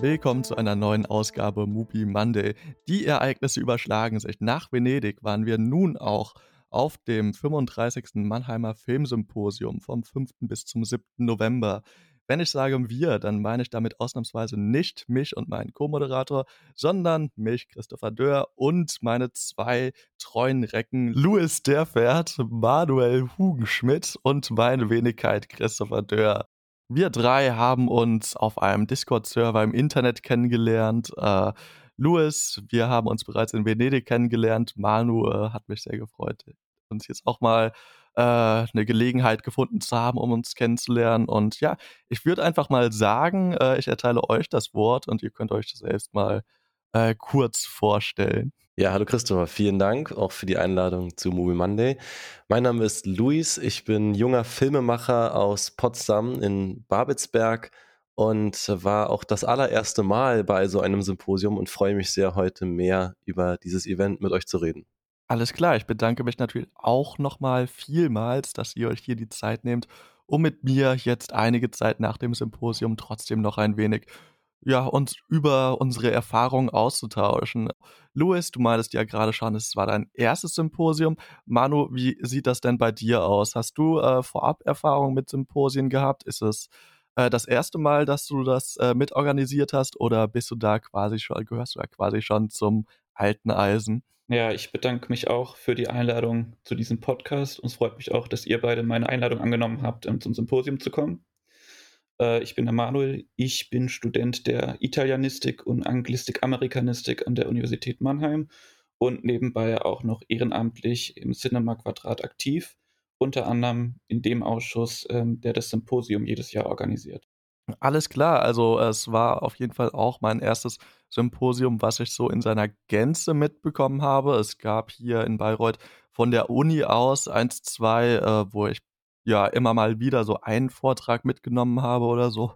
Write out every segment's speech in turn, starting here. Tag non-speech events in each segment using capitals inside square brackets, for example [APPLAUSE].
Willkommen zu einer neuen Ausgabe Movie Monday. Die Ereignisse überschlagen sich. Nach Venedig waren wir nun auch auf dem 35. Mannheimer Filmsymposium vom 5. bis zum 7. November. Wenn ich sage wir, dann meine ich damit ausnahmsweise nicht mich und meinen Co-Moderator, sondern mich, Christopher Dörr, und meine zwei treuen Recken, Louis Derfert, Manuel Hugenschmidt und meine Wenigkeit, Christopher Dörr. Wir drei haben uns auf einem Discord-Server im Internet kennengelernt. Äh, Louis, wir haben uns bereits in Venedig kennengelernt. Manu äh, hat mich sehr gefreut, uns jetzt auch mal äh, eine Gelegenheit gefunden zu haben, um uns kennenzulernen. Und ja, ich würde einfach mal sagen, äh, ich erteile euch das Wort und ihr könnt euch selbst mal äh, kurz vorstellen. Ja, hallo Christopher, vielen Dank auch für die Einladung zu Movie Monday. Mein Name ist Luis, ich bin junger Filmemacher aus Potsdam in Babelsberg und war auch das allererste Mal bei so einem Symposium und freue mich sehr, heute mehr über dieses Event mit euch zu reden. Alles klar, ich bedanke mich natürlich auch nochmal vielmals, dass ihr euch hier die Zeit nehmt, um mit mir jetzt einige Zeit nach dem Symposium trotzdem noch ein wenig, ja, uns über unsere Erfahrungen auszutauschen. Louis, du meintest ja gerade schon, es war dein erstes Symposium. Manu, wie sieht das denn bei dir aus? Hast du äh, vorab Erfahrungen mit Symposien gehabt? Ist es äh, das erste Mal, dass du das äh, mitorganisiert hast oder bist du da quasi schon, gehörst du da quasi schon zum alten Eisen? Ja, ich bedanke mich auch für die Einladung zu diesem Podcast und es freut mich auch, dass ihr beide meine Einladung angenommen habt, um zum Symposium zu kommen. Äh, ich bin der Manuel, ich bin Student der Italianistik und Anglistik-Amerikanistik an der Universität Mannheim und nebenbei auch noch ehrenamtlich im Cinema Quadrat aktiv, unter anderem in dem Ausschuss, ähm, der das Symposium jedes Jahr organisiert. Alles klar, also es war auf jeden Fall auch mein erstes Symposium, was ich so in seiner Gänze mitbekommen habe. Es gab hier in Bayreuth von der Uni aus eins, zwei, äh, wo ich ja immer mal wieder so einen Vortrag mitgenommen habe oder so.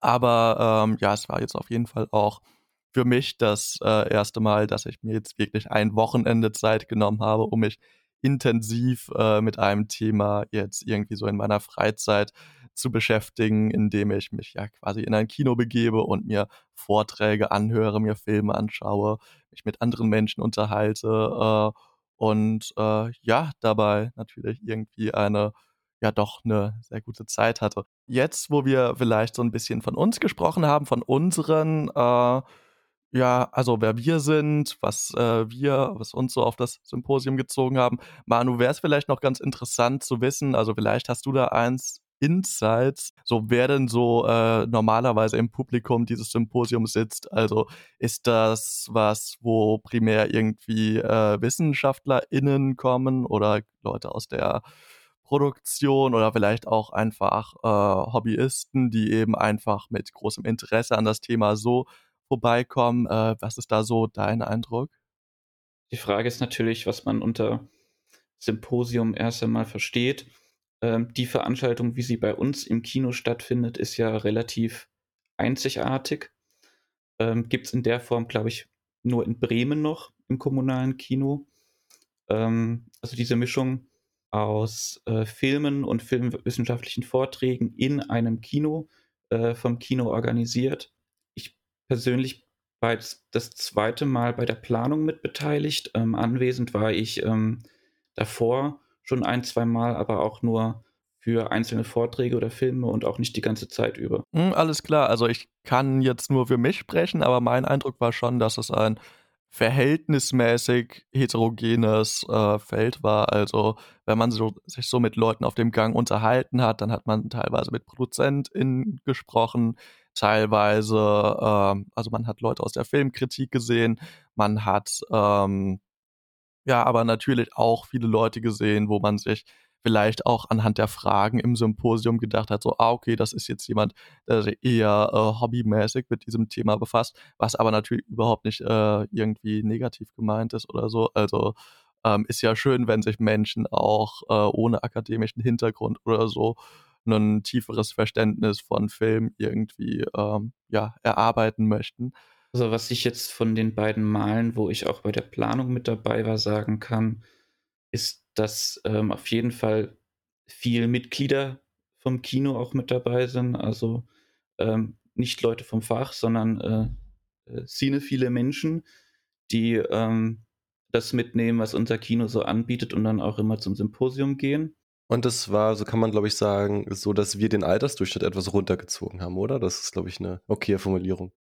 Aber ähm, ja, es war jetzt auf jeden Fall auch für mich das äh, erste Mal, dass ich mir jetzt wirklich ein Wochenende Zeit genommen habe, um mich intensiv äh, mit einem Thema jetzt irgendwie so in meiner Freizeit zu beschäftigen, indem ich mich ja quasi in ein Kino begebe und mir Vorträge anhöre, mir Filme anschaue, mich mit anderen Menschen unterhalte äh, und äh, ja, dabei natürlich irgendwie eine ja doch eine sehr gute Zeit hatte. Jetzt, wo wir vielleicht so ein bisschen von uns gesprochen haben, von unseren äh, ja, also wer wir sind, was äh, wir, was uns so auf das Symposium gezogen haben. Manu, wäre es vielleicht noch ganz interessant zu wissen, also vielleicht hast du da eins Insights, so wer denn so äh, normalerweise im Publikum dieses Symposium sitzt. Also ist das was, wo primär irgendwie äh, WissenschaftlerInnen kommen oder Leute aus der Produktion oder vielleicht auch einfach äh, Hobbyisten, die eben einfach mit großem Interesse an das Thema so vorbeikommen. Äh, was ist da so dein Eindruck? Die Frage ist natürlich, was man unter Symposium erst einmal versteht. Ähm, die Veranstaltung, wie sie bei uns im Kino stattfindet, ist ja relativ einzigartig. Ähm, Gibt es in der Form, glaube ich, nur in Bremen noch im kommunalen Kino. Ähm, also diese Mischung aus äh, Filmen und filmwissenschaftlichen Vorträgen in einem Kino, äh, vom Kino organisiert. Ich persönlich war jetzt das zweite Mal bei der Planung mitbeteiligt. Ähm, anwesend war ich ähm, davor schon ein, zwei Mal, aber auch nur für einzelne Vorträge oder Filme und auch nicht die ganze Zeit über. Hm, alles klar, also ich kann jetzt nur für mich sprechen, aber mein Eindruck war schon, dass es ein verhältnismäßig heterogenes äh, Feld war. Also wenn man so, sich so mit Leuten auf dem Gang unterhalten hat, dann hat man teilweise mit ProduzentInnen gesprochen, teilweise, äh, also man hat Leute aus der Filmkritik gesehen, man hat ähm, ja, aber natürlich auch viele Leute gesehen, wo man sich vielleicht auch anhand der Fragen im Symposium gedacht hat, so, ah, okay, das ist jetzt jemand, der sich eher äh, hobbymäßig mit diesem Thema befasst, was aber natürlich überhaupt nicht äh, irgendwie negativ gemeint ist oder so. Also ähm, ist ja schön, wenn sich Menschen auch äh, ohne akademischen Hintergrund oder so ein tieferes Verständnis von Film irgendwie ähm, ja, erarbeiten möchten. Also was ich jetzt von den beiden Malen, wo ich auch bei der Planung mit dabei war, sagen kann, ist, dass ähm, auf jeden Fall viel Mitglieder vom Kino auch mit dabei sind. Also ähm, nicht Leute vom Fach, sondern äh, äh, cinephile Menschen, die ähm, das mitnehmen, was unser Kino so anbietet und dann auch immer zum Symposium gehen. Und das war, so kann man glaube ich sagen, so, dass wir den Altersdurchschnitt etwas runtergezogen haben, oder? Das ist glaube ich eine okaye Formulierung.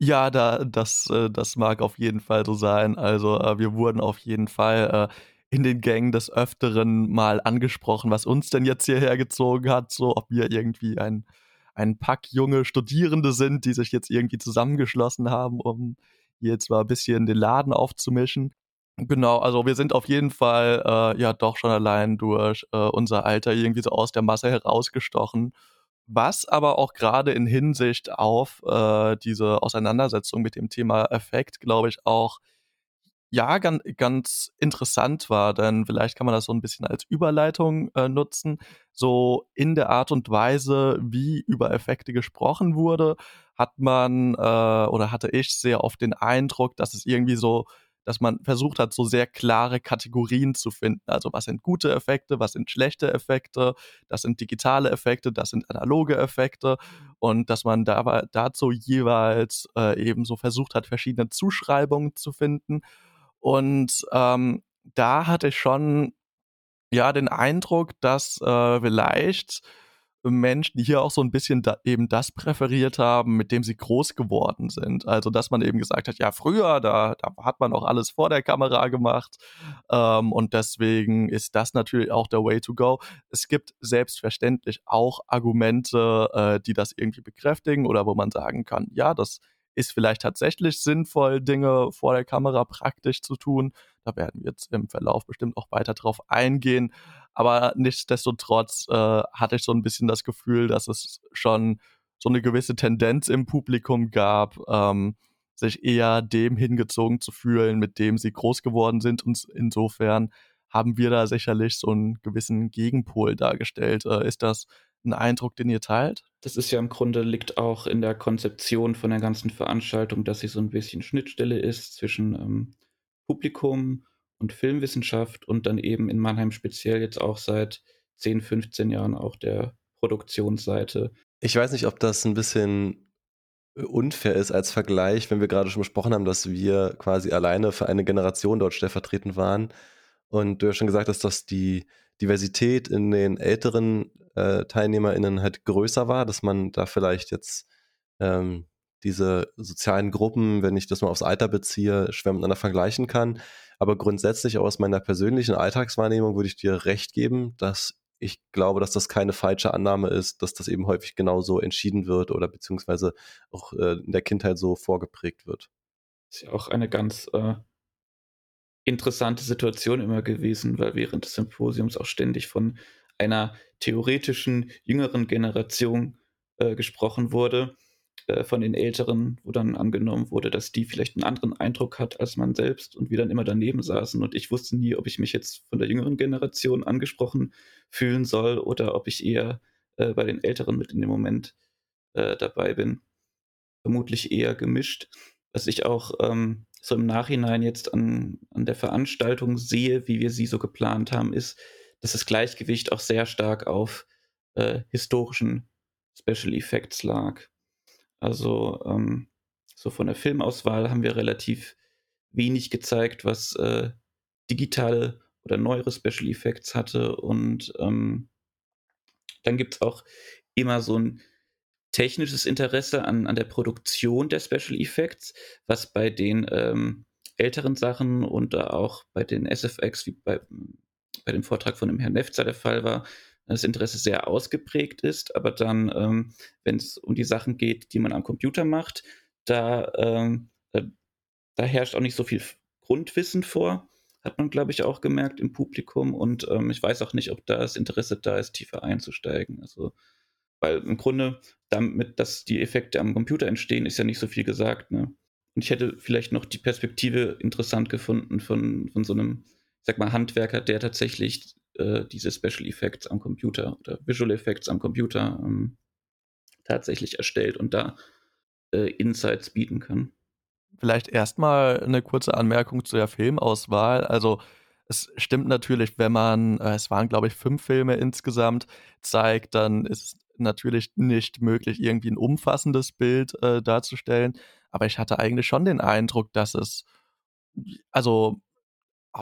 Ja, da, das, äh, das mag auf jeden Fall so sein. Also äh, wir wurden auf jeden Fall äh, in den Gängen des Öfteren mal angesprochen, was uns denn jetzt hierher gezogen hat, so ob wir irgendwie ein, ein Pack junge Studierende sind, die sich jetzt irgendwie zusammengeschlossen haben, um jetzt mal ein bisschen den Laden aufzumischen. Genau, also wir sind auf jeden Fall äh, ja doch schon allein durch äh, unser Alter irgendwie so aus der Masse herausgestochen was aber auch gerade in Hinsicht auf äh, diese Auseinandersetzung mit dem Thema Effekt, glaube ich, auch ja ganz, ganz interessant war, denn vielleicht kann man das so ein bisschen als Überleitung äh, nutzen. So in der Art und Weise, wie über Effekte gesprochen wurde, hat man äh, oder hatte ich sehr oft den Eindruck, dass es irgendwie so dass man versucht hat, so sehr klare Kategorien zu finden. Also was sind gute Effekte, was sind schlechte Effekte, das sind digitale Effekte, das sind analoge Effekte und dass man da, dazu jeweils äh, eben so versucht hat, verschiedene Zuschreibungen zu finden. Und ähm, da hatte ich schon ja den Eindruck, dass äh, vielleicht Menschen, die hier auch so ein bisschen da, eben das präferiert haben, mit dem sie groß geworden sind. Also, dass man eben gesagt hat, ja, früher, da, da hat man auch alles vor der Kamera gemacht. Ähm, und deswegen ist das natürlich auch der Way to go. Es gibt selbstverständlich auch Argumente, äh, die das irgendwie bekräftigen oder wo man sagen kann, ja, das ist vielleicht tatsächlich sinnvoll, Dinge vor der Kamera praktisch zu tun. Da werden wir jetzt im Verlauf bestimmt auch weiter drauf eingehen. Aber nichtsdestotrotz äh, hatte ich so ein bisschen das Gefühl, dass es schon so eine gewisse Tendenz im Publikum gab, ähm, sich eher dem hingezogen zu fühlen, mit dem sie groß geworden sind. Und insofern haben wir da sicherlich so einen gewissen Gegenpol dargestellt. Äh, ist das ein Eindruck, den ihr teilt? Das ist ja im Grunde liegt auch in der Konzeption von der ganzen Veranstaltung, dass sie so ein bisschen Schnittstelle ist zwischen ähm, Publikum und Filmwissenschaft und dann eben in Mannheim speziell jetzt auch seit 10, 15 Jahren auch der Produktionsseite. Ich weiß nicht, ob das ein bisschen unfair ist als Vergleich, wenn wir gerade schon besprochen haben, dass wir quasi alleine für eine Generation dort stellvertretend waren. Und du hast schon gesagt dass die Diversität in den älteren äh, TeilnehmerInnen halt größer war, dass man da vielleicht jetzt ähm, diese sozialen Gruppen, wenn ich das mal aufs Alter beziehe, schwer miteinander vergleichen kann. Aber grundsätzlich auch aus meiner persönlichen Alltagswahrnehmung würde ich dir recht geben, dass ich glaube, dass das keine falsche Annahme ist, dass das eben häufig genauso entschieden wird oder beziehungsweise auch äh, in der Kindheit so vorgeprägt wird. Ist ja auch eine ganz äh, interessante Situation immer gewesen, weil während des Symposiums auch ständig von einer theoretischen jüngeren Generation äh, gesprochen wurde äh, von den Älteren, wo dann angenommen wurde, dass die vielleicht einen anderen Eindruck hat als man selbst und wir dann immer daneben saßen und ich wusste nie, ob ich mich jetzt von der jüngeren Generation angesprochen fühlen soll oder ob ich eher äh, bei den Älteren mit in dem Moment äh, dabei bin. Vermutlich eher gemischt. Was ich auch ähm, so im Nachhinein jetzt an, an der Veranstaltung sehe, wie wir sie so geplant haben, ist, dass das Gleichgewicht auch sehr stark auf äh, historischen Special Effects lag. Also ähm, so von der Filmauswahl haben wir relativ wenig gezeigt, was äh, digitale oder neuere Special Effects hatte. Und ähm, dann gibt es auch immer so ein technisches Interesse an, an der Produktion der Special Effects, was bei den ähm, älteren Sachen und auch bei den SFX, wie bei, bei dem Vortrag von dem Herrn Nefzer der Fall war, das Interesse sehr ausgeprägt ist, aber dann, ähm, wenn es um die Sachen geht, die man am Computer macht, da, ähm, da, da, herrscht auch nicht so viel Grundwissen vor, hat man, glaube ich, auch gemerkt im Publikum und ähm, ich weiß auch nicht, ob da das Interesse da ist, tiefer einzusteigen. Also, weil im Grunde damit, dass die Effekte am Computer entstehen, ist ja nicht so viel gesagt. Ne? Und ich hätte vielleicht noch die Perspektive interessant gefunden von, von so einem, ich sag mal, Handwerker, der tatsächlich äh, diese Special Effects am Computer oder Visual Effects am Computer ähm, tatsächlich erstellt und da äh, Insights bieten kann. Vielleicht erstmal eine kurze Anmerkung zu der Filmauswahl. Also es stimmt natürlich, wenn man, äh, es waren glaube ich fünf Filme insgesamt, zeigt, dann ist natürlich nicht möglich, irgendwie ein umfassendes Bild äh, darzustellen. Aber ich hatte eigentlich schon den Eindruck, dass es also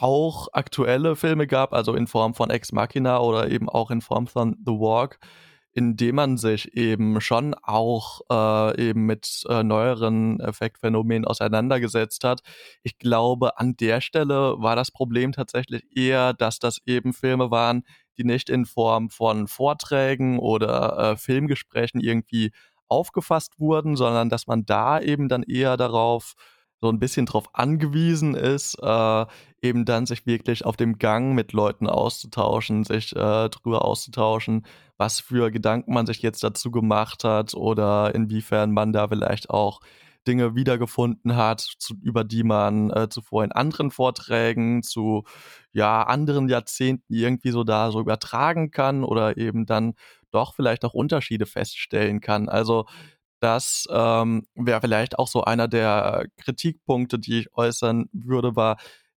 auch aktuelle Filme gab, also in Form von Ex Machina oder eben auch in Form von The Walk, in dem man sich eben schon auch äh, eben mit äh, neueren Effektphänomenen auseinandergesetzt hat. Ich glaube, an der Stelle war das Problem tatsächlich eher, dass das eben Filme waren, die nicht in Form von Vorträgen oder äh, Filmgesprächen irgendwie aufgefasst wurden, sondern dass man da eben dann eher darauf so ein bisschen drauf angewiesen ist, äh, eben dann sich wirklich auf dem Gang mit Leuten auszutauschen, sich äh, drüber auszutauschen, was für Gedanken man sich jetzt dazu gemacht hat oder inwiefern man da vielleicht auch Dinge wiedergefunden hat, zu, über die man äh, zuvor in anderen Vorträgen zu ja anderen Jahrzehnten irgendwie so da so übertragen kann oder eben dann doch vielleicht auch Unterschiede feststellen kann. Also das ähm, wäre vielleicht auch so einer der Kritikpunkte, die ich äußern würde, war,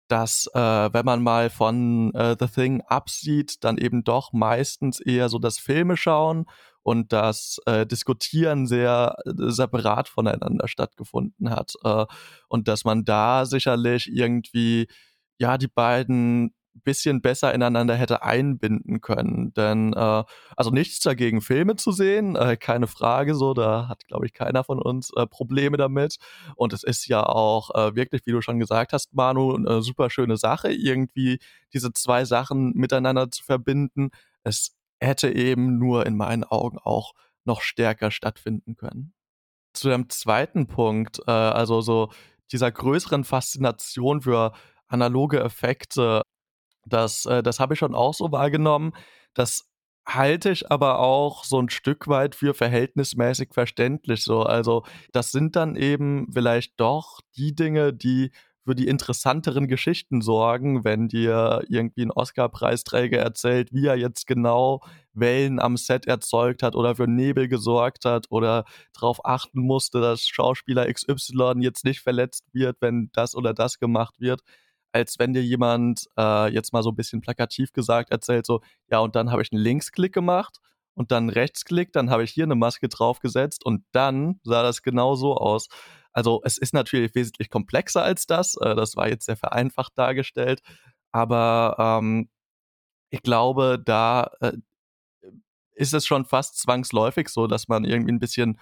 dass äh, wenn man mal von äh, The Thing absieht, dann eben doch meistens eher so das Filme schauen und das äh, Diskutieren sehr äh, separat voneinander stattgefunden hat. Äh, und dass man da sicherlich irgendwie ja die beiden bisschen besser ineinander hätte einbinden können. Denn äh, also nichts dagegen, Filme zu sehen, äh, keine Frage, so, da hat, glaube ich, keiner von uns äh, Probleme damit. Und es ist ja auch äh, wirklich, wie du schon gesagt hast, Manu, eine super schöne Sache, irgendwie diese zwei Sachen miteinander zu verbinden. Es hätte eben nur in meinen Augen auch noch stärker stattfinden können. Zu dem zweiten Punkt, äh, also so dieser größeren Faszination für analoge Effekte das, äh, das habe ich schon auch so wahrgenommen. Das halte ich aber auch so ein Stück weit für verhältnismäßig verständlich so. Also, das sind dann eben vielleicht doch die Dinge, die für die interessanteren Geschichten sorgen, wenn dir irgendwie ein Oscar-Preisträger erzählt, wie er jetzt genau Wellen am Set erzeugt hat oder für Nebel gesorgt hat oder darauf achten musste, dass Schauspieler XY jetzt nicht verletzt wird, wenn das oder das gemacht wird als wenn dir jemand äh, jetzt mal so ein bisschen plakativ gesagt erzählt, so, ja, und dann habe ich einen Linksklick gemacht und dann einen Rechtsklick, dann habe ich hier eine Maske draufgesetzt und dann sah das genau so aus. Also es ist natürlich wesentlich komplexer als das. Äh, das war jetzt sehr vereinfacht dargestellt. Aber ähm, ich glaube, da äh, ist es schon fast zwangsläufig so, dass man irgendwie ein bisschen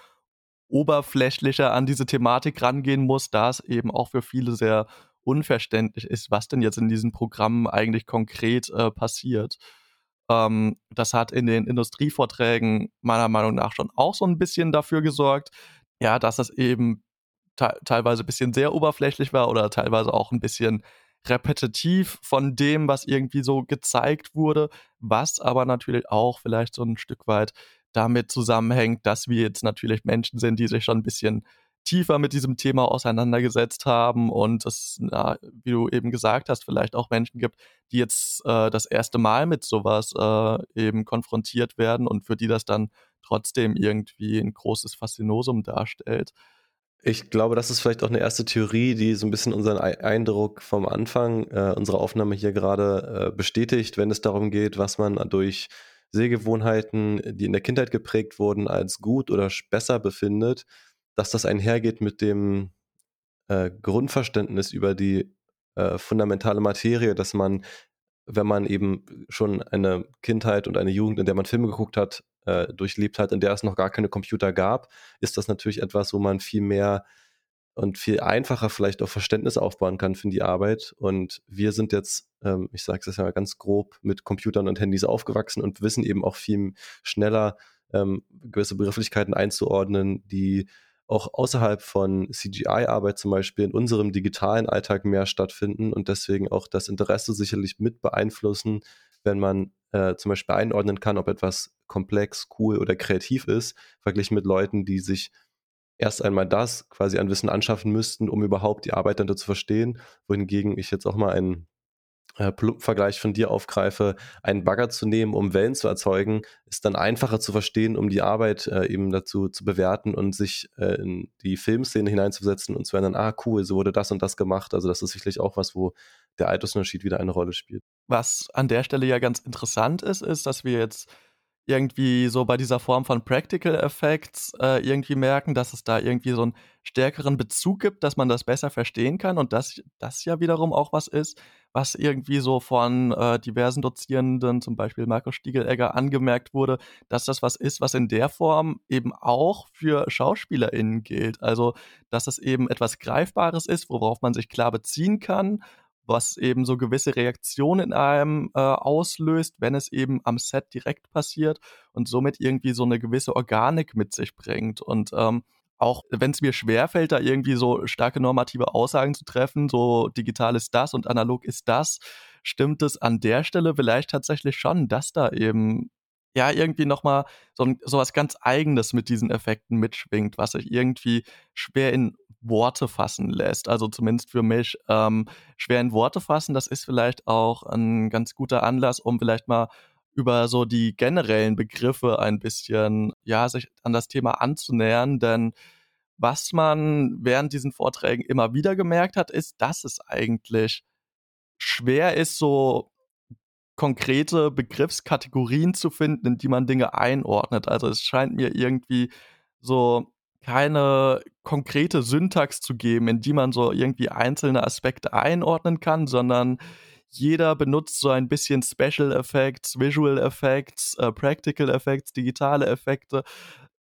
oberflächlicher an diese Thematik rangehen muss, da es eben auch für viele sehr unverständlich ist, was denn jetzt in diesen Programmen eigentlich konkret äh, passiert. Ähm, das hat in den Industrievorträgen meiner Meinung nach schon auch so ein bisschen dafür gesorgt, ja, dass es eben te teilweise ein bisschen sehr oberflächlich war oder teilweise auch ein bisschen repetitiv von dem, was irgendwie so gezeigt wurde, was aber natürlich auch vielleicht so ein Stück weit damit zusammenhängt, dass wir jetzt natürlich Menschen sind, die sich schon ein bisschen tiefer mit diesem Thema auseinandergesetzt haben und es, na, wie du eben gesagt hast, vielleicht auch Menschen gibt, die jetzt äh, das erste Mal mit sowas äh, eben konfrontiert werden und für die das dann trotzdem irgendwie ein großes Faszinosum darstellt. Ich glaube, das ist vielleicht auch eine erste Theorie, die so ein bisschen unseren Eindruck vom Anfang äh, unserer Aufnahme hier gerade äh, bestätigt, wenn es darum geht, was man durch Sehgewohnheiten, die in der Kindheit geprägt wurden, als gut oder besser befindet dass das einhergeht mit dem äh, Grundverständnis über die äh, fundamentale Materie, dass man, wenn man eben schon eine Kindheit und eine Jugend, in der man Filme geguckt hat, äh, durchlebt hat, in der es noch gar keine Computer gab, ist das natürlich etwas, wo man viel mehr und viel einfacher vielleicht auch Verständnis aufbauen kann für die Arbeit. Und wir sind jetzt, ähm, ich sage es jetzt mal ganz grob, mit Computern und Handys aufgewachsen und wissen eben auch viel schneller ähm, gewisse Begrifflichkeiten einzuordnen, die auch außerhalb von CGI-Arbeit zum Beispiel in unserem digitalen Alltag mehr stattfinden und deswegen auch das Interesse sicherlich mit beeinflussen, wenn man äh, zum Beispiel einordnen kann, ob etwas komplex, cool oder kreativ ist, verglichen mit Leuten, die sich erst einmal das quasi an Wissen anschaffen müssten, um überhaupt die Arbeit dann zu verstehen, wohingegen ich jetzt auch mal einen äh, Vergleich von dir aufgreife, einen Bagger zu nehmen, um Wellen zu erzeugen, ist dann einfacher zu verstehen, um die Arbeit äh, eben dazu zu bewerten und sich äh, in die Filmszene hineinzusetzen und zu erinnern, ah cool, so wurde das und das gemacht. Also das ist sicherlich auch was, wo der Altersunterschied wieder eine Rolle spielt. Was an der Stelle ja ganz interessant ist, ist, dass wir jetzt irgendwie so bei dieser Form von Practical Effects äh, irgendwie merken, dass es da irgendwie so einen stärkeren Bezug gibt, dass man das besser verstehen kann und dass das ja wiederum auch was ist, was irgendwie so von äh, diversen Dozierenden, zum Beispiel Markus Stiegelegger, angemerkt wurde, dass das was ist, was in der Form eben auch für SchauspielerInnen gilt. Also, dass es eben etwas Greifbares ist, worauf man sich klar beziehen kann was eben so gewisse Reaktionen in einem äh, auslöst, wenn es eben am Set direkt passiert und somit irgendwie so eine gewisse Organik mit sich bringt. Und ähm, auch wenn es mir schwerfällt, da irgendwie so starke normative Aussagen zu treffen, so digital ist das und analog ist das, stimmt es an der Stelle vielleicht tatsächlich schon, dass da eben ja irgendwie nochmal so, so was ganz Eigenes mit diesen Effekten mitschwingt, was sich irgendwie schwer in Worte fassen lässt. Also zumindest für mich ähm, schwer in Worte fassen. Das ist vielleicht auch ein ganz guter Anlass, um vielleicht mal über so die generellen Begriffe ein bisschen, ja, sich an das Thema anzunähern, denn was man während diesen Vorträgen immer wieder gemerkt hat, ist, dass es eigentlich schwer ist, so konkrete Begriffskategorien zu finden, in die man Dinge einordnet. Also es scheint mir irgendwie so keine konkrete Syntax zu geben, in die man so irgendwie einzelne Aspekte einordnen kann, sondern jeder benutzt so ein bisschen Special Effects, Visual Effects, äh, Practical Effects, digitale Effekte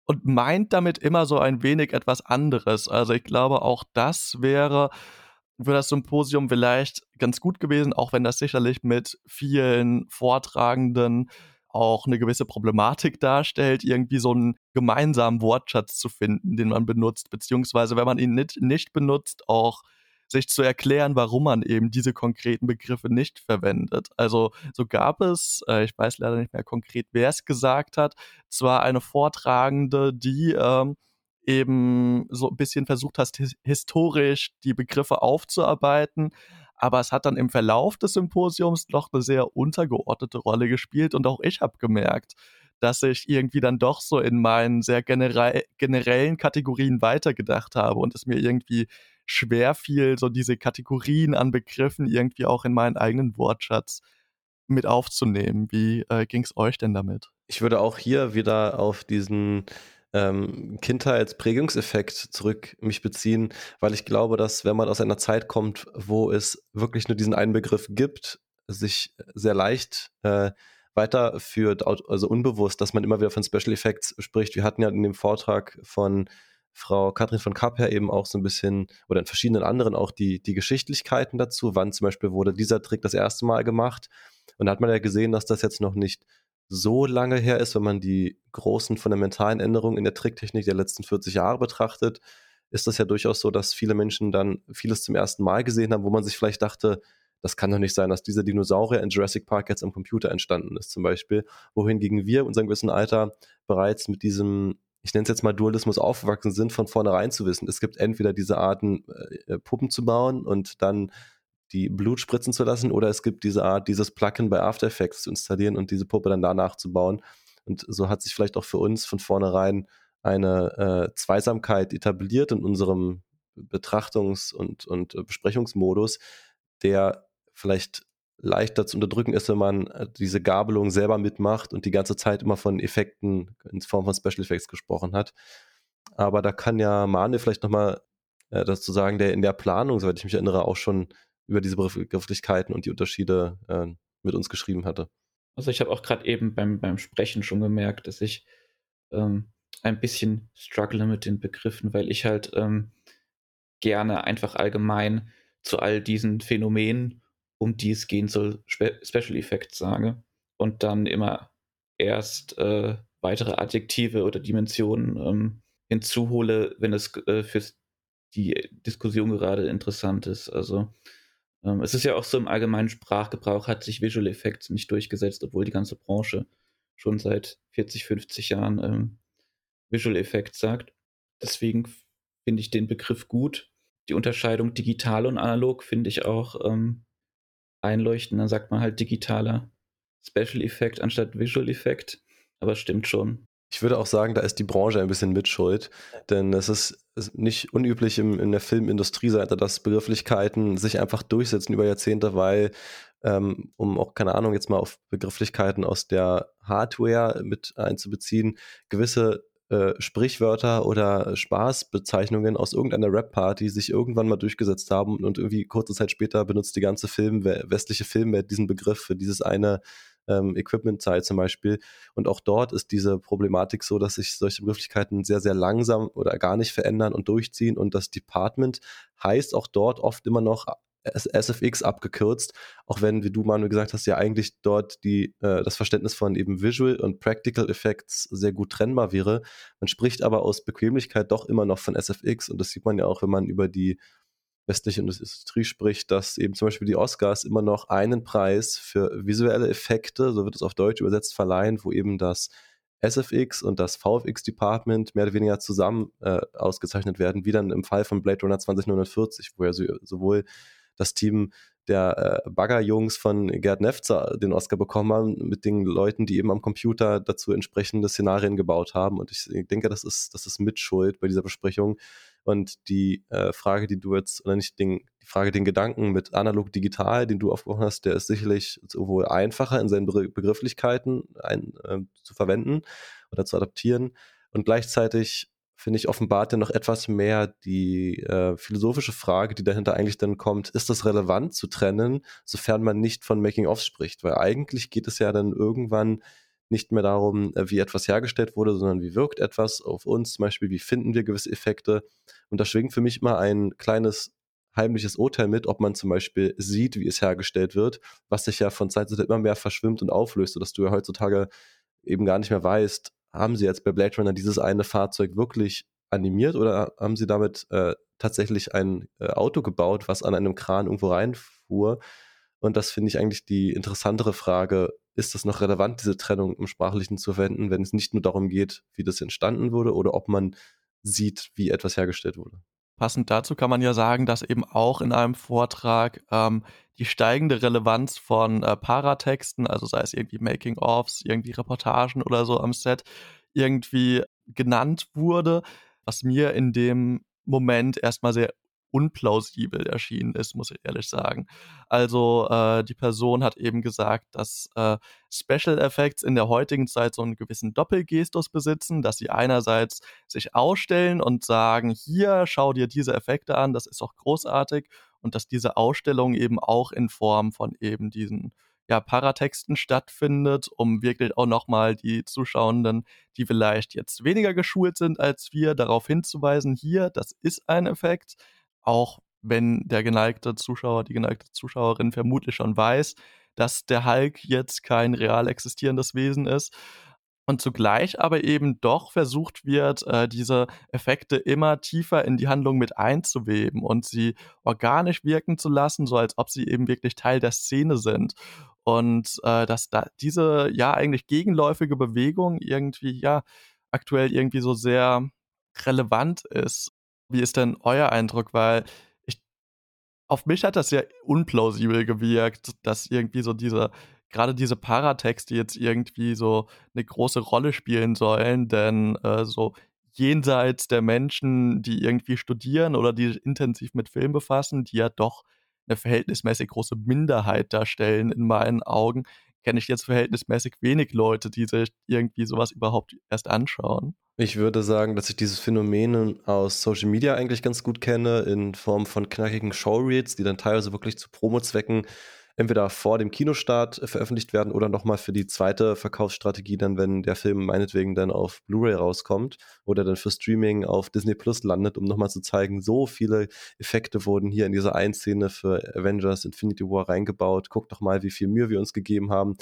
und meint damit immer so ein wenig etwas anderes. Also ich glaube, auch das wäre für das Symposium vielleicht ganz gut gewesen, auch wenn das sicherlich mit vielen Vortragenden auch eine gewisse Problematik darstellt, irgendwie so einen gemeinsamen Wortschatz zu finden, den man benutzt, beziehungsweise wenn man ihn nicht, nicht benutzt, auch sich zu erklären, warum man eben diese konkreten Begriffe nicht verwendet. Also so gab es, äh, ich weiß leider nicht mehr konkret, wer es gesagt hat, zwar eine Vortragende, die ähm, eben so ein bisschen versucht hast, historisch die Begriffe aufzuarbeiten, aber es hat dann im Verlauf des Symposiums noch eine sehr untergeordnete Rolle gespielt und auch ich habe gemerkt, dass ich irgendwie dann doch so in meinen sehr generell, generellen Kategorien weitergedacht habe und es mir irgendwie schwer fiel, so diese Kategorien an Begriffen irgendwie auch in meinen eigenen Wortschatz mit aufzunehmen. Wie äh, ging es euch denn damit? Ich würde auch hier wieder auf diesen ähm, Kindheitsprägungseffekt zurück mich beziehen, weil ich glaube, dass wenn man aus einer Zeit kommt, wo es wirklich nur diesen einen Begriff gibt, sich sehr leicht äh, weiterführt, also unbewusst, dass man immer wieder von Special Effects spricht. Wir hatten ja in dem Vortrag von Frau Katrin von Kapp her eben auch so ein bisschen, oder in verschiedenen anderen auch die, die Geschichtlichkeiten dazu. Wann zum Beispiel wurde dieser Trick das erste Mal gemacht? Und da hat man ja gesehen, dass das jetzt noch nicht so lange her ist, wenn man die großen fundamentalen Änderungen in der Tricktechnik der letzten 40 Jahre betrachtet, ist das ja durchaus so, dass viele Menschen dann vieles zum ersten Mal gesehen haben, wo man sich vielleicht dachte, das kann doch nicht sein, dass dieser Dinosaurier in Jurassic Park jetzt am Computer entstanden ist, zum Beispiel. Wohingegen wir in unserem gewissen Alter bereits mit diesem, ich nenne es jetzt mal Dualismus aufgewachsen sind, von vornherein zu wissen. Es gibt entweder diese Arten, äh, Puppen zu bauen und dann die Blut spritzen zu lassen oder es gibt diese Art, dieses Plugin bei After Effects zu installieren und diese Puppe dann danach zu bauen. Und so hat sich vielleicht auch für uns von vornherein eine äh, Zweisamkeit etabliert in unserem Betrachtungs- und, und Besprechungsmodus, der vielleicht leichter zu unterdrücken ist, wenn man äh, diese Gabelung selber mitmacht und die ganze Zeit immer von Effekten in Form von Special Effects gesprochen hat. Aber da kann ja Mane vielleicht nochmal äh, dazu sagen, der in der Planung, soweit ich mich erinnere, auch schon über diese Begrifflichkeiten und die Unterschiede äh, mit uns geschrieben hatte. Also ich habe auch gerade eben beim, beim Sprechen schon gemerkt, dass ich ähm, ein bisschen struggle mit den Begriffen, weil ich halt ähm, gerne einfach allgemein zu all diesen Phänomenen, um die es gehen soll, Spe Special Effects sage und dann immer erst äh, weitere Adjektive oder Dimensionen ähm, hinzuhole, wenn es äh, für die Diskussion gerade interessant ist. Also es ist ja auch so im allgemeinen Sprachgebrauch hat sich Visual Effects nicht durchgesetzt, obwohl die ganze Branche schon seit 40, 50 Jahren ähm, Visual Effects sagt. Deswegen finde ich den Begriff gut. Die Unterscheidung digital und analog finde ich auch ähm, einleuchtend. Dann sagt man halt digitaler Special Effect anstatt Visual Effect. Aber stimmt schon. Ich würde auch sagen, da ist die Branche ein bisschen mitschuld, denn es ist nicht unüblich im, in der Filmindustrieseite, dass Begrifflichkeiten sich einfach durchsetzen über Jahrzehnte, weil, ähm, um auch, keine Ahnung, jetzt mal auf Begrifflichkeiten aus der Hardware mit einzubeziehen, gewisse äh, Sprichwörter oder Spaßbezeichnungen aus irgendeiner Rap-Party sich irgendwann mal durchgesetzt haben und irgendwie kurze Zeit später benutzt die ganze Film, westliche Filmwelt diesen Begriff für dieses eine ähm, Equipment-Zeit zum Beispiel. Und auch dort ist diese Problematik so, dass sich solche Begrifflichkeiten sehr, sehr langsam oder gar nicht verändern und durchziehen. Und das Department heißt auch dort oft immer noch SFX abgekürzt, auch wenn, wie du, Manuel, gesagt hast, ja eigentlich dort die, äh, das Verständnis von eben Visual und Practical Effects sehr gut trennbar wäre. Man spricht aber aus Bequemlichkeit doch immer noch von SFX und das sieht man ja auch, wenn man über die westliche Industrie spricht, dass eben zum Beispiel die Oscars immer noch einen Preis für visuelle Effekte, so wird es auf Deutsch übersetzt, verleihen, wo eben das SFX und das VFX Department mehr oder weniger zusammen äh, ausgezeichnet werden, wie dann im Fall von Blade Runner 2049, wo ja so, sowohl das Team der äh, Baggerjungs von Gerd Nefzer den Oscar bekommen haben, mit den Leuten, die eben am Computer dazu entsprechende Szenarien gebaut haben. Und ich denke, das ist, das ist Mitschuld bei dieser Besprechung. Und die äh, Frage, die du jetzt, oder nicht den, die Frage, den Gedanken mit analog digital, den du aufgeworfen hast, der ist sicherlich sowohl einfacher in seinen Be Begrifflichkeiten ein, äh, zu verwenden oder zu adaptieren. Und gleichzeitig finde ich, offenbart er noch etwas mehr die äh, philosophische Frage, die dahinter eigentlich dann kommt, ist das relevant zu trennen, sofern man nicht von Making-ofs spricht? Weil eigentlich geht es ja dann irgendwann nicht mehr darum, äh, wie etwas hergestellt wurde, sondern wie wirkt etwas auf uns, zum Beispiel, wie finden wir gewisse Effekte. Und da schwingt für mich immer ein kleines heimliches Urteil mit, ob man zum Beispiel sieht, wie es hergestellt wird, was sich ja von Zeit zu Zeit immer mehr verschwimmt und auflöst, sodass du ja heutzutage eben gar nicht mehr weißt, haben sie jetzt bei Blade Runner dieses eine Fahrzeug wirklich animiert oder haben sie damit äh, tatsächlich ein äh, Auto gebaut, was an einem Kran irgendwo reinfuhr? Und das finde ich eigentlich die interessantere Frage, ist das noch relevant, diese Trennung im Sprachlichen zu verwenden, wenn es nicht nur darum geht, wie das entstanden wurde oder ob man sieht, wie etwas hergestellt wurde? Passend dazu kann man ja sagen, dass eben auch in einem Vortrag ähm, die steigende Relevanz von äh, Paratexten, also sei es irgendwie Making-ofs, irgendwie Reportagen oder so am Set, irgendwie genannt wurde, was mir in dem Moment erstmal sehr unplausibel erschienen ist, muss ich ehrlich sagen. Also äh, die Person hat eben gesagt, dass äh, Special Effects in der heutigen Zeit so einen gewissen Doppelgestus besitzen, dass sie einerseits sich ausstellen und sagen, hier, schau dir diese Effekte an, das ist doch großartig, und dass diese Ausstellung eben auch in Form von eben diesen ja, Paratexten stattfindet, um wirklich auch nochmal die Zuschauenden, die vielleicht jetzt weniger geschult sind als wir, darauf hinzuweisen, hier, das ist ein Effekt, auch wenn der geneigte Zuschauer, die geneigte Zuschauerin vermutlich schon weiß, dass der Hulk jetzt kein real existierendes Wesen ist. Und zugleich aber eben doch versucht wird, äh, diese Effekte immer tiefer in die Handlung mit einzuweben und sie organisch wirken zu lassen, so als ob sie eben wirklich Teil der Szene sind. Und äh, dass da diese ja eigentlich gegenläufige Bewegung irgendwie ja aktuell irgendwie so sehr relevant ist wie ist denn euer Eindruck? Weil ich auf mich hat das ja unplausibel gewirkt, dass irgendwie so diese gerade diese Paratexte jetzt irgendwie so eine große Rolle spielen sollen, denn äh, so jenseits der Menschen, die irgendwie studieren oder die intensiv mit Film befassen, die ja doch eine verhältnismäßig große Minderheit darstellen in meinen Augen, kenne ich jetzt verhältnismäßig wenig Leute, die sich irgendwie sowas überhaupt erst anschauen. Ich würde sagen, dass ich dieses Phänomen aus Social Media eigentlich ganz gut kenne, in Form von knackigen Showreads, die dann teilweise wirklich zu Promo-Zwecken entweder vor dem Kinostart veröffentlicht werden oder nochmal für die zweite Verkaufsstrategie dann, wenn der Film meinetwegen dann auf Blu-ray rauskommt oder dann für Streaming auf Disney Plus landet, um nochmal zu zeigen, so viele Effekte wurden hier in dieser einen Szene für Avengers Infinity War reingebaut. Guckt doch mal, wie viel Mühe wir uns gegeben haben.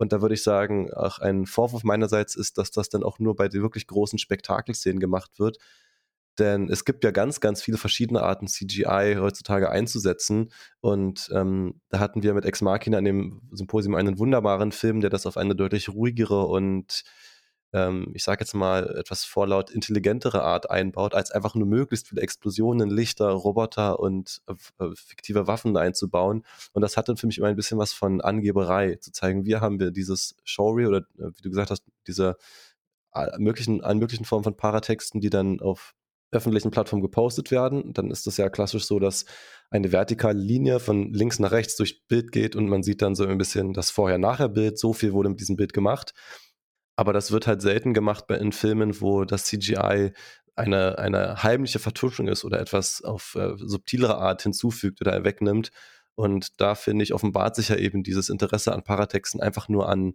Und da würde ich sagen, auch ein Vorwurf meinerseits ist, dass das dann auch nur bei den wirklich großen Spektakelszenen gemacht wird. Denn es gibt ja ganz, ganz viele verschiedene Arten, CGI heutzutage einzusetzen. Und ähm, da hatten wir mit Ex Machina an dem Symposium einen wunderbaren Film, der das auf eine deutlich ruhigere und ähm, ich sage jetzt mal etwas vorlaut intelligentere Art einbaut, als einfach nur möglichst viele Explosionen, Lichter, Roboter und äh, äh fiktive Waffen einzubauen. Und das hat dann für mich immer ein bisschen was von Angeberei, zu zeigen, wir haben wir dieses Showreel oder äh, wie du gesagt hast, diese äh, möglichen, an möglichen Formen von Paratexten, die dann auf öffentlichen Plattformen gepostet werden, dann ist das ja klassisch so, dass eine vertikale Linie von links nach rechts durchs Bild geht und man sieht dann so ein bisschen das Vorher-Nachher-Bild. So viel wurde mit diesem Bild gemacht. Aber das wird halt selten gemacht bei in Filmen, wo das CGI eine, eine heimliche Vertuschung ist oder etwas auf äh, subtilere Art hinzufügt oder wegnimmt. Und da finde ich, offenbart sich ja eben dieses Interesse an Paratexten einfach nur an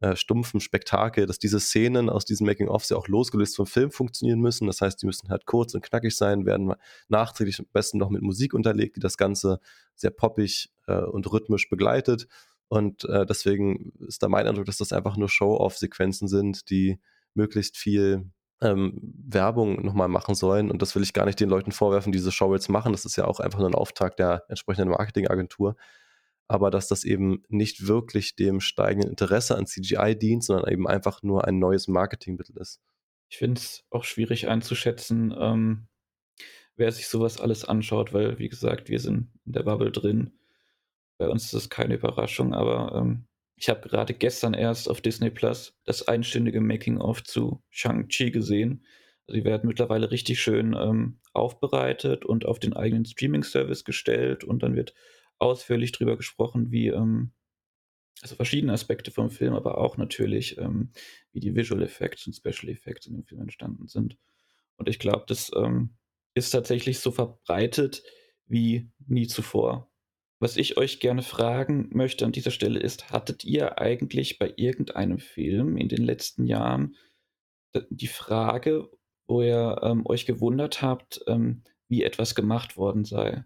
äh, stumpfen Spektakel, dass diese Szenen aus diesen Making-ofs ja auch losgelöst vom Film funktionieren müssen. Das heißt, die müssen halt kurz und knackig sein, werden nachträglich am besten noch mit Musik unterlegt, die das Ganze sehr poppig äh, und rhythmisch begleitet. Und äh, deswegen ist da mein Eindruck, dass das einfach nur Show-off-Sequenzen sind, die möglichst viel ähm, Werbung nochmal machen sollen. Und das will ich gar nicht den Leuten vorwerfen, die diese Show jetzt machen. Das ist ja auch einfach nur ein Auftrag der entsprechenden Marketingagentur. Aber dass das eben nicht wirklich dem steigenden Interesse an CGI dient, sondern eben einfach nur ein neues Marketingmittel ist. Ich finde es auch schwierig einzuschätzen, ähm, wer sich sowas alles anschaut, weil, wie gesagt, wir sind in der Bubble drin. Bei uns ist es keine Überraschung, aber ähm, ich habe gerade gestern erst auf Disney Plus das einstündige Making-of zu Shang-Chi gesehen. Die werden mittlerweile richtig schön ähm, aufbereitet und auf den eigenen Streaming-Service gestellt und dann wird ausführlich darüber gesprochen, wie ähm, also verschiedene Aspekte vom Film, aber auch natürlich, ähm, wie die Visual Effects und Special Effects in dem Film entstanden sind. Und ich glaube, das ähm, ist tatsächlich so verbreitet wie nie zuvor. Was ich euch gerne fragen möchte an dieser Stelle ist, hattet ihr eigentlich bei irgendeinem Film in den letzten Jahren die Frage, wo ihr ähm, euch gewundert habt, ähm, wie etwas gemacht worden sei?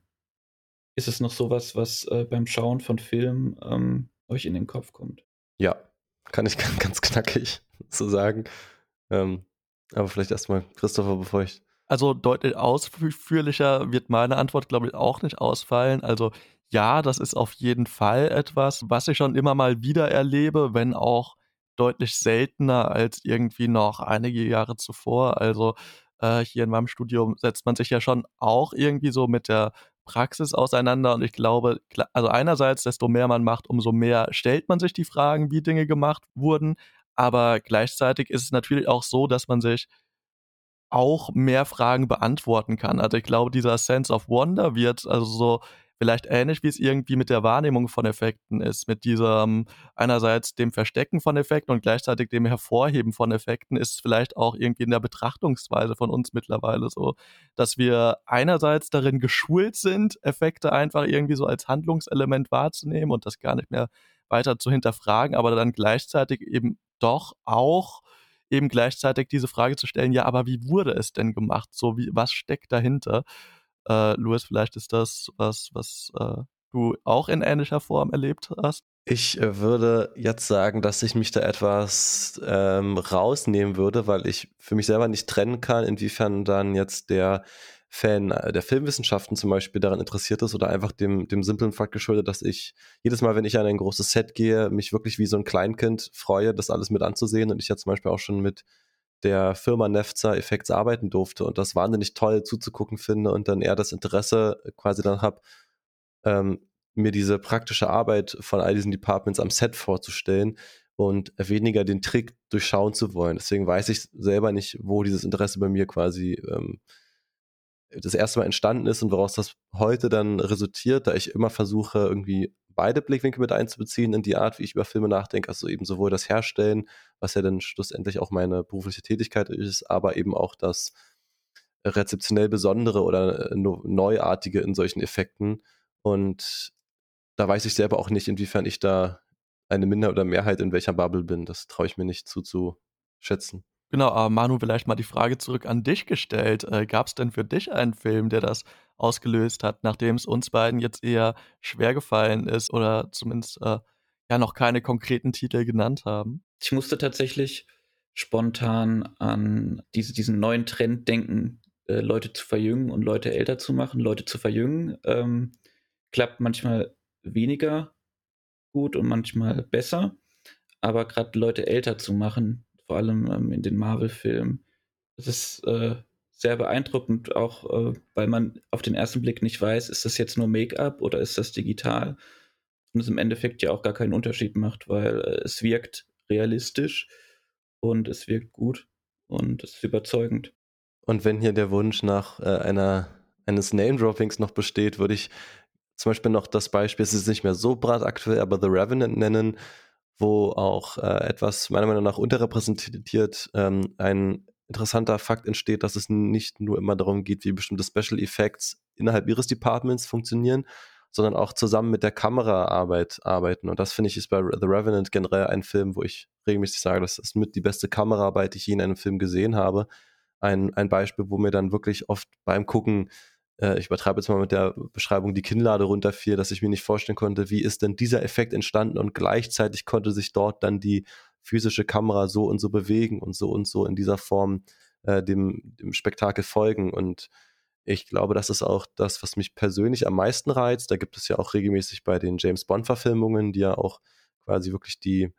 Ist es noch sowas, was äh, beim Schauen von Filmen ähm, euch in den Kopf kommt? Ja, kann ich [LAUGHS] ganz knackig so sagen. Ähm, aber vielleicht erstmal Christopher, bevor ich. Also deutlich ausführlicher wird meine Antwort, glaube ich, auch nicht ausfallen. Also ja, das ist auf jeden Fall etwas, was ich schon immer mal wieder erlebe, wenn auch deutlich seltener als irgendwie noch einige Jahre zuvor. Also äh, hier in meinem Studium setzt man sich ja schon auch irgendwie so mit der Praxis auseinander und ich glaube, also einerseits, desto mehr man macht, umso mehr stellt man sich die Fragen, wie Dinge gemacht wurden, aber gleichzeitig ist es natürlich auch so, dass man sich auch mehr Fragen beantworten kann. Also ich glaube, dieser Sense of Wonder wird also so vielleicht ähnlich, wie es irgendwie mit der Wahrnehmung von Effekten ist, mit diesem einerseits dem Verstecken von Effekten und gleichzeitig dem Hervorheben von Effekten, ist vielleicht auch irgendwie in der Betrachtungsweise von uns mittlerweile so, dass wir einerseits darin geschult sind, Effekte einfach irgendwie so als Handlungselement wahrzunehmen und das gar nicht mehr weiter zu hinterfragen, aber dann gleichzeitig eben doch auch eben gleichzeitig diese Frage zu stellen, ja, aber wie wurde es denn gemacht? So, wie, was steckt dahinter? Äh, Louis, vielleicht ist das was, was äh, du auch in ähnlicher Form erlebt hast. Ich äh, würde jetzt sagen, dass ich mich da etwas ähm, rausnehmen würde, weil ich für mich selber nicht trennen kann, inwiefern dann jetzt der Fan äh, der Filmwissenschaften zum Beispiel daran interessiert ist oder einfach dem, dem simplen Fakt geschuldet, dass ich jedes Mal, wenn ich an ein großes Set gehe, mich wirklich wie so ein Kleinkind freue, das alles mit anzusehen und ich ja zum Beispiel auch schon mit der Firma Nefza Effects arbeiten durfte und das wahnsinnig toll zuzugucken finde und dann eher das Interesse quasi dann habe, ähm, mir diese praktische Arbeit von all diesen Departments am Set vorzustellen und weniger den Trick durchschauen zu wollen. Deswegen weiß ich selber nicht, wo dieses Interesse bei mir quasi ähm, das erste Mal entstanden ist und woraus das heute dann resultiert, da ich immer versuche, irgendwie beide Blickwinkel mit einzubeziehen in die Art, wie ich über Filme nachdenke. Also eben sowohl das Herstellen, was ja dann schlussendlich auch meine berufliche Tätigkeit ist, aber eben auch das rezeptionell Besondere oder äh, Neuartige in solchen Effekten. Und da weiß ich selber auch nicht, inwiefern ich da eine Minder- oder Mehrheit in welcher Bubble bin. Das traue ich mir nicht zuzuschätzen. Genau, aber Manu, vielleicht mal die Frage zurück an dich gestellt. Äh, Gab es denn für dich einen Film, der das ausgelöst hat, nachdem es uns beiden jetzt eher schwer gefallen ist oder zumindest äh, ja noch keine konkreten Titel genannt haben? Ich musste tatsächlich spontan an diese, diesen neuen Trend denken, äh, Leute zu verjüngen und Leute älter zu machen. Leute zu verjüngen ähm, klappt manchmal weniger gut und manchmal besser, aber gerade Leute älter zu machen, vor allem ähm, in den Marvel-Filmen. Das ist äh, sehr beeindruckend, auch äh, weil man auf den ersten Blick nicht weiß, ist das jetzt nur Make-up oder ist das digital? Und es im Endeffekt ja auch gar keinen Unterschied macht, weil äh, es wirkt realistisch und es wirkt gut und es ist überzeugend. Und wenn hier der Wunsch nach äh, einer, eines Name-Droppings noch besteht, würde ich zum Beispiel noch das Beispiel, es ist nicht mehr so brandaktuell, aber The Revenant nennen, wo auch äh, etwas meiner Meinung nach unterrepräsentiert ähm, ein interessanter Fakt entsteht, dass es nicht nur immer darum geht, wie bestimmte Special Effects innerhalb ihres Departments funktionieren, sondern auch zusammen mit der Kameraarbeit arbeiten. Und das finde ich ist bei The Revenant generell ein Film, wo ich regelmäßig sage, das ist mit die beste Kameraarbeit, die ich je in einem Film gesehen habe. Ein, ein Beispiel, wo mir dann wirklich oft beim Gucken äh, ich übertreibe jetzt mal mit der Beschreibung, die Kinnlade runterfiel, dass ich mir nicht vorstellen konnte, wie ist denn dieser Effekt entstanden und gleichzeitig konnte sich dort dann die physische Kamera so und so bewegen und so und so in dieser Form äh, dem, dem Spektakel folgen. Und ich glaube, das ist auch das, was mich persönlich am meisten reizt. Da gibt es ja auch regelmäßig bei den James Bond-Verfilmungen, die ja auch quasi wirklich die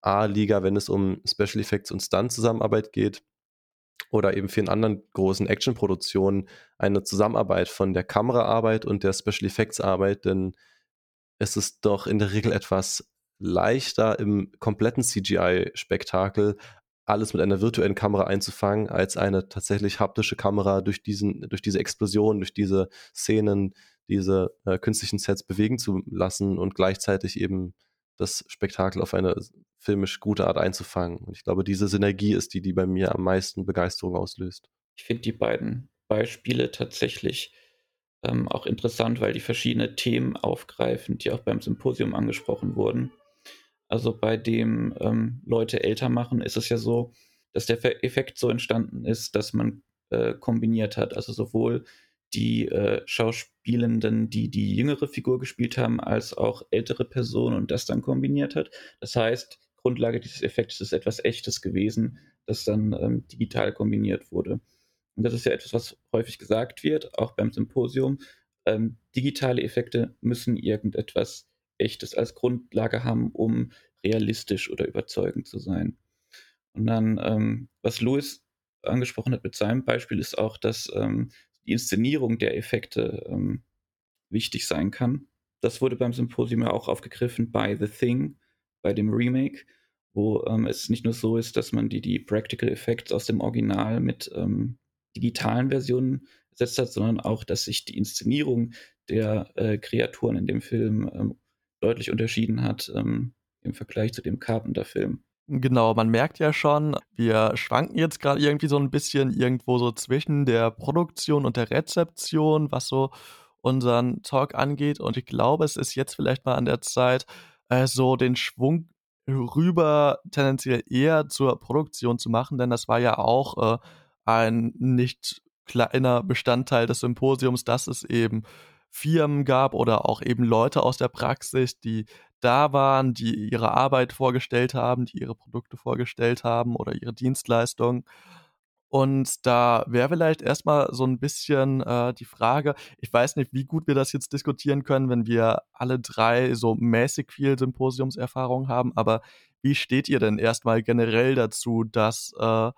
A-Liga, wenn es um Special Effects und Stunt-Zusammenarbeit geht, oder eben vielen anderen großen Action-Produktionen eine Zusammenarbeit von der Kameraarbeit und der Special Effects Arbeit, denn es ist doch in der Regel etwas leichter im kompletten CGI-Spektakel alles mit einer virtuellen Kamera einzufangen, als eine tatsächlich haptische Kamera durch, diesen, durch diese Explosion, durch diese Szenen, diese äh, künstlichen Sets bewegen zu lassen und gleichzeitig eben das Spektakel auf eine filmisch gute Art einzufangen. Und ich glaube, diese Synergie ist die, die bei mir am meisten Begeisterung auslöst. Ich finde die beiden Beispiele tatsächlich ähm, auch interessant, weil die verschiedene Themen aufgreifen, die auch beim Symposium angesprochen wurden. Also bei dem ähm, Leute älter machen, ist es ja so, dass der Effekt so entstanden ist, dass man äh, kombiniert hat. Also sowohl die äh, Schauspielenden, die die jüngere Figur gespielt haben, als auch ältere Personen und das dann kombiniert hat. Das heißt, Grundlage dieses Effekts ist etwas Echtes gewesen, das dann ähm, digital kombiniert wurde. Und das ist ja etwas, was häufig gesagt wird, auch beim Symposium. Ähm, digitale Effekte müssen irgendetwas Echtes als Grundlage haben, um realistisch oder überzeugend zu sein. Und dann, ähm, was Louis angesprochen hat mit seinem Beispiel, ist auch, dass ähm, die Inszenierung der Effekte ähm, wichtig sein kann. Das wurde beim Symposium ja auch aufgegriffen bei The Thing, bei dem Remake, wo ähm, es nicht nur so ist, dass man die, die Practical Effects aus dem Original mit ähm, digitalen Versionen ersetzt hat, sondern auch, dass sich die Inszenierung der äh, Kreaturen in dem Film ähm, deutlich unterschieden hat ähm, im Vergleich zu dem Carpenter-Film. Genau, man merkt ja schon, wir schwanken jetzt gerade irgendwie so ein bisschen irgendwo so zwischen der Produktion und der Rezeption, was so unseren Talk angeht. Und ich glaube, es ist jetzt vielleicht mal an der Zeit, äh, so den Schwung rüber tendenziell eher zur Produktion zu machen, denn das war ja auch äh, ein nicht kleiner Bestandteil des Symposiums, dass es eben Firmen gab oder auch eben Leute aus der Praxis, die da waren, die ihre Arbeit vorgestellt haben, die ihre Produkte vorgestellt haben oder ihre Dienstleistungen. Und da wäre vielleicht erstmal so ein bisschen äh, die Frage, ich weiß nicht, wie gut wir das jetzt diskutieren können, wenn wir alle drei so mäßig viel Symposiumserfahrung haben, aber wie steht ihr denn erstmal generell dazu, dass äh,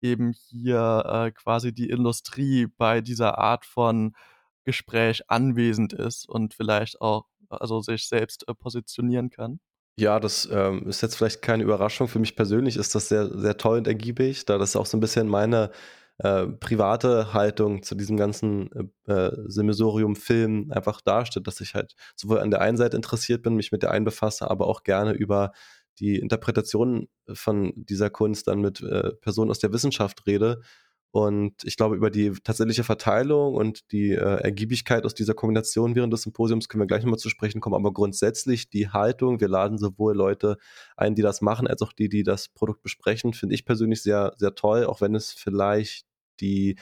eben hier äh, quasi die Industrie bei dieser Art von Gespräch anwesend ist und vielleicht auch also sich selbst äh, positionieren kann. Ja, das ähm, ist jetzt vielleicht keine Überraschung. Für mich persönlich ist das sehr, sehr toll und ergiebig, da das auch so ein bisschen meine äh, private Haltung zu diesem ganzen äh, äh Semisorium-Film einfach darstellt, dass ich halt sowohl an der einen Seite interessiert bin, mich mit der einen befasse, aber auch gerne über die Interpretation von dieser Kunst dann mit äh, Personen aus der Wissenschaft rede und ich glaube, über die tatsächliche Verteilung und die äh, Ergiebigkeit aus dieser Kombination während des Symposiums können wir gleich nochmal zu sprechen kommen. Aber grundsätzlich die Haltung, wir laden sowohl Leute ein, die das machen, als auch die, die das Produkt besprechen, finde ich persönlich sehr, sehr toll, auch wenn es vielleicht die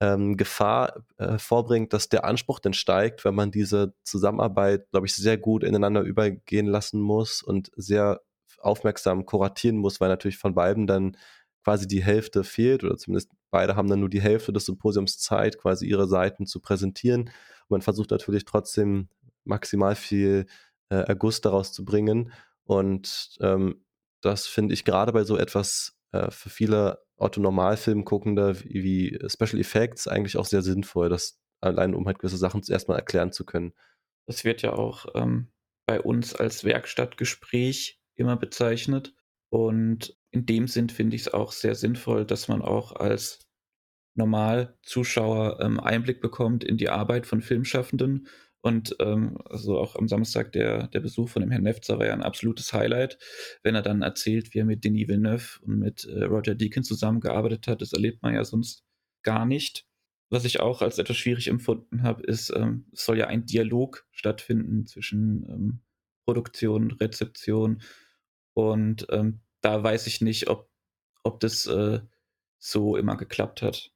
ähm, Gefahr äh, vorbringt, dass der Anspruch dann steigt, wenn man diese Zusammenarbeit, glaube ich, sehr gut ineinander übergehen lassen muss und sehr aufmerksam kuratieren muss, weil natürlich von beiden dann quasi die Hälfte fehlt oder zumindest beide haben dann nur die Hälfte des Symposiums Zeit, quasi ihre Seiten zu präsentieren. Und man versucht natürlich trotzdem maximal viel äh, Erguss daraus zu bringen. Und ähm, das finde ich gerade bei so etwas äh, für viele Otto-Normalfilm-Guckende wie, wie Special Effects eigentlich auch sehr sinnvoll, das allein um halt gewisse Sachen erstmal erklären zu können. Das wird ja auch ähm, bei uns als Werkstattgespräch immer bezeichnet. Und in dem Sinn finde ich es auch sehr sinnvoll, dass man auch als Normalzuschauer ähm, Einblick bekommt in die Arbeit von Filmschaffenden. Und ähm, also auch am Samstag der, der Besuch von dem Herrn Nefzer war ja ein absolutes Highlight, wenn er dann erzählt, wie er mit Denis Villeneuve und mit äh, Roger Deakins zusammengearbeitet hat. Das erlebt man ja sonst gar nicht. Was ich auch als etwas schwierig empfunden habe, ist, ähm, es soll ja ein Dialog stattfinden zwischen ähm, Produktion, Rezeption. Und ähm, da weiß ich nicht, ob, ob das äh, so immer geklappt hat.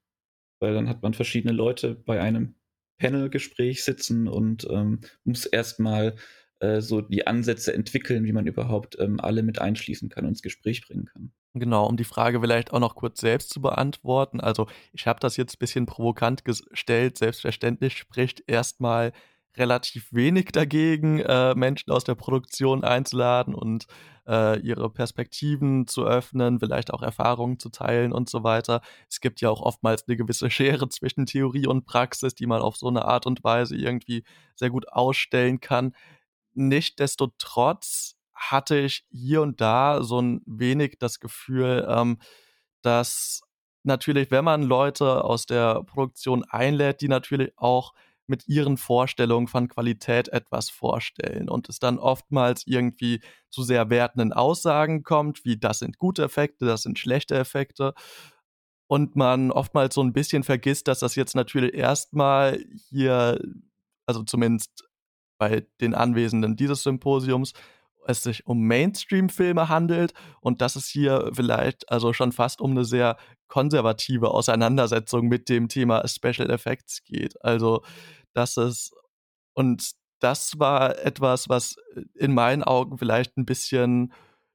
Weil dann hat man verschiedene Leute bei einem Panel-Gespräch sitzen und ähm, muss erstmal äh, so die Ansätze entwickeln, wie man überhaupt ähm, alle mit einschließen kann und ins Gespräch bringen kann. Genau, um die Frage vielleicht auch noch kurz selbst zu beantworten. Also ich habe das jetzt ein bisschen provokant gestellt. Selbstverständlich spricht erstmal relativ wenig dagegen, äh, Menschen aus der Produktion einzuladen und äh, ihre Perspektiven zu öffnen, vielleicht auch Erfahrungen zu teilen und so weiter. Es gibt ja auch oftmals eine gewisse Schere zwischen Theorie und Praxis, die man auf so eine Art und Weise irgendwie sehr gut ausstellen kann. Nichtsdestotrotz hatte ich hier und da so ein wenig das Gefühl, ähm, dass natürlich, wenn man Leute aus der Produktion einlädt, die natürlich auch mit ihren Vorstellungen von Qualität etwas vorstellen und es dann oftmals irgendwie zu sehr wertenden Aussagen kommt, wie das sind gute Effekte, das sind schlechte Effekte und man oftmals so ein bisschen vergisst, dass das jetzt natürlich erstmal hier, also zumindest bei den Anwesenden dieses Symposiums, es sich um Mainstream-Filme handelt und dass es hier vielleicht also schon fast um eine sehr konservative Auseinandersetzung mit dem Thema Special Effects geht. Also, dass es und das war etwas, was in meinen Augen vielleicht ein bisschen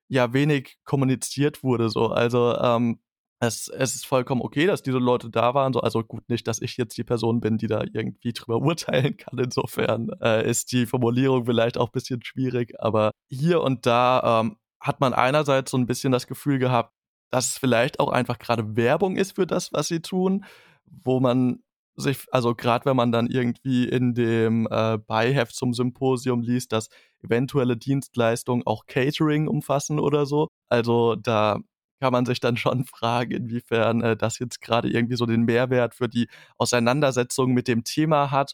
ja wenig kommuniziert wurde so. Also, ähm, es, es ist vollkommen okay, dass diese Leute da waren. So, also gut, nicht, dass ich jetzt die Person bin, die da irgendwie drüber [LAUGHS] urteilen kann. Insofern äh, ist die Formulierung vielleicht auch ein bisschen schwierig. Aber hier und da ähm, hat man einerseits so ein bisschen das Gefühl gehabt, dass es vielleicht auch einfach gerade Werbung ist für das, was sie tun, wo man sich, also gerade wenn man dann irgendwie in dem äh, Beiheft zum Symposium liest, dass eventuelle Dienstleistungen auch Catering umfassen oder so. Also da kann man sich dann schon [LAUGHS] fragen, inwiefern äh, das jetzt gerade irgendwie so den Mehrwert für die Auseinandersetzung mit dem Thema hat.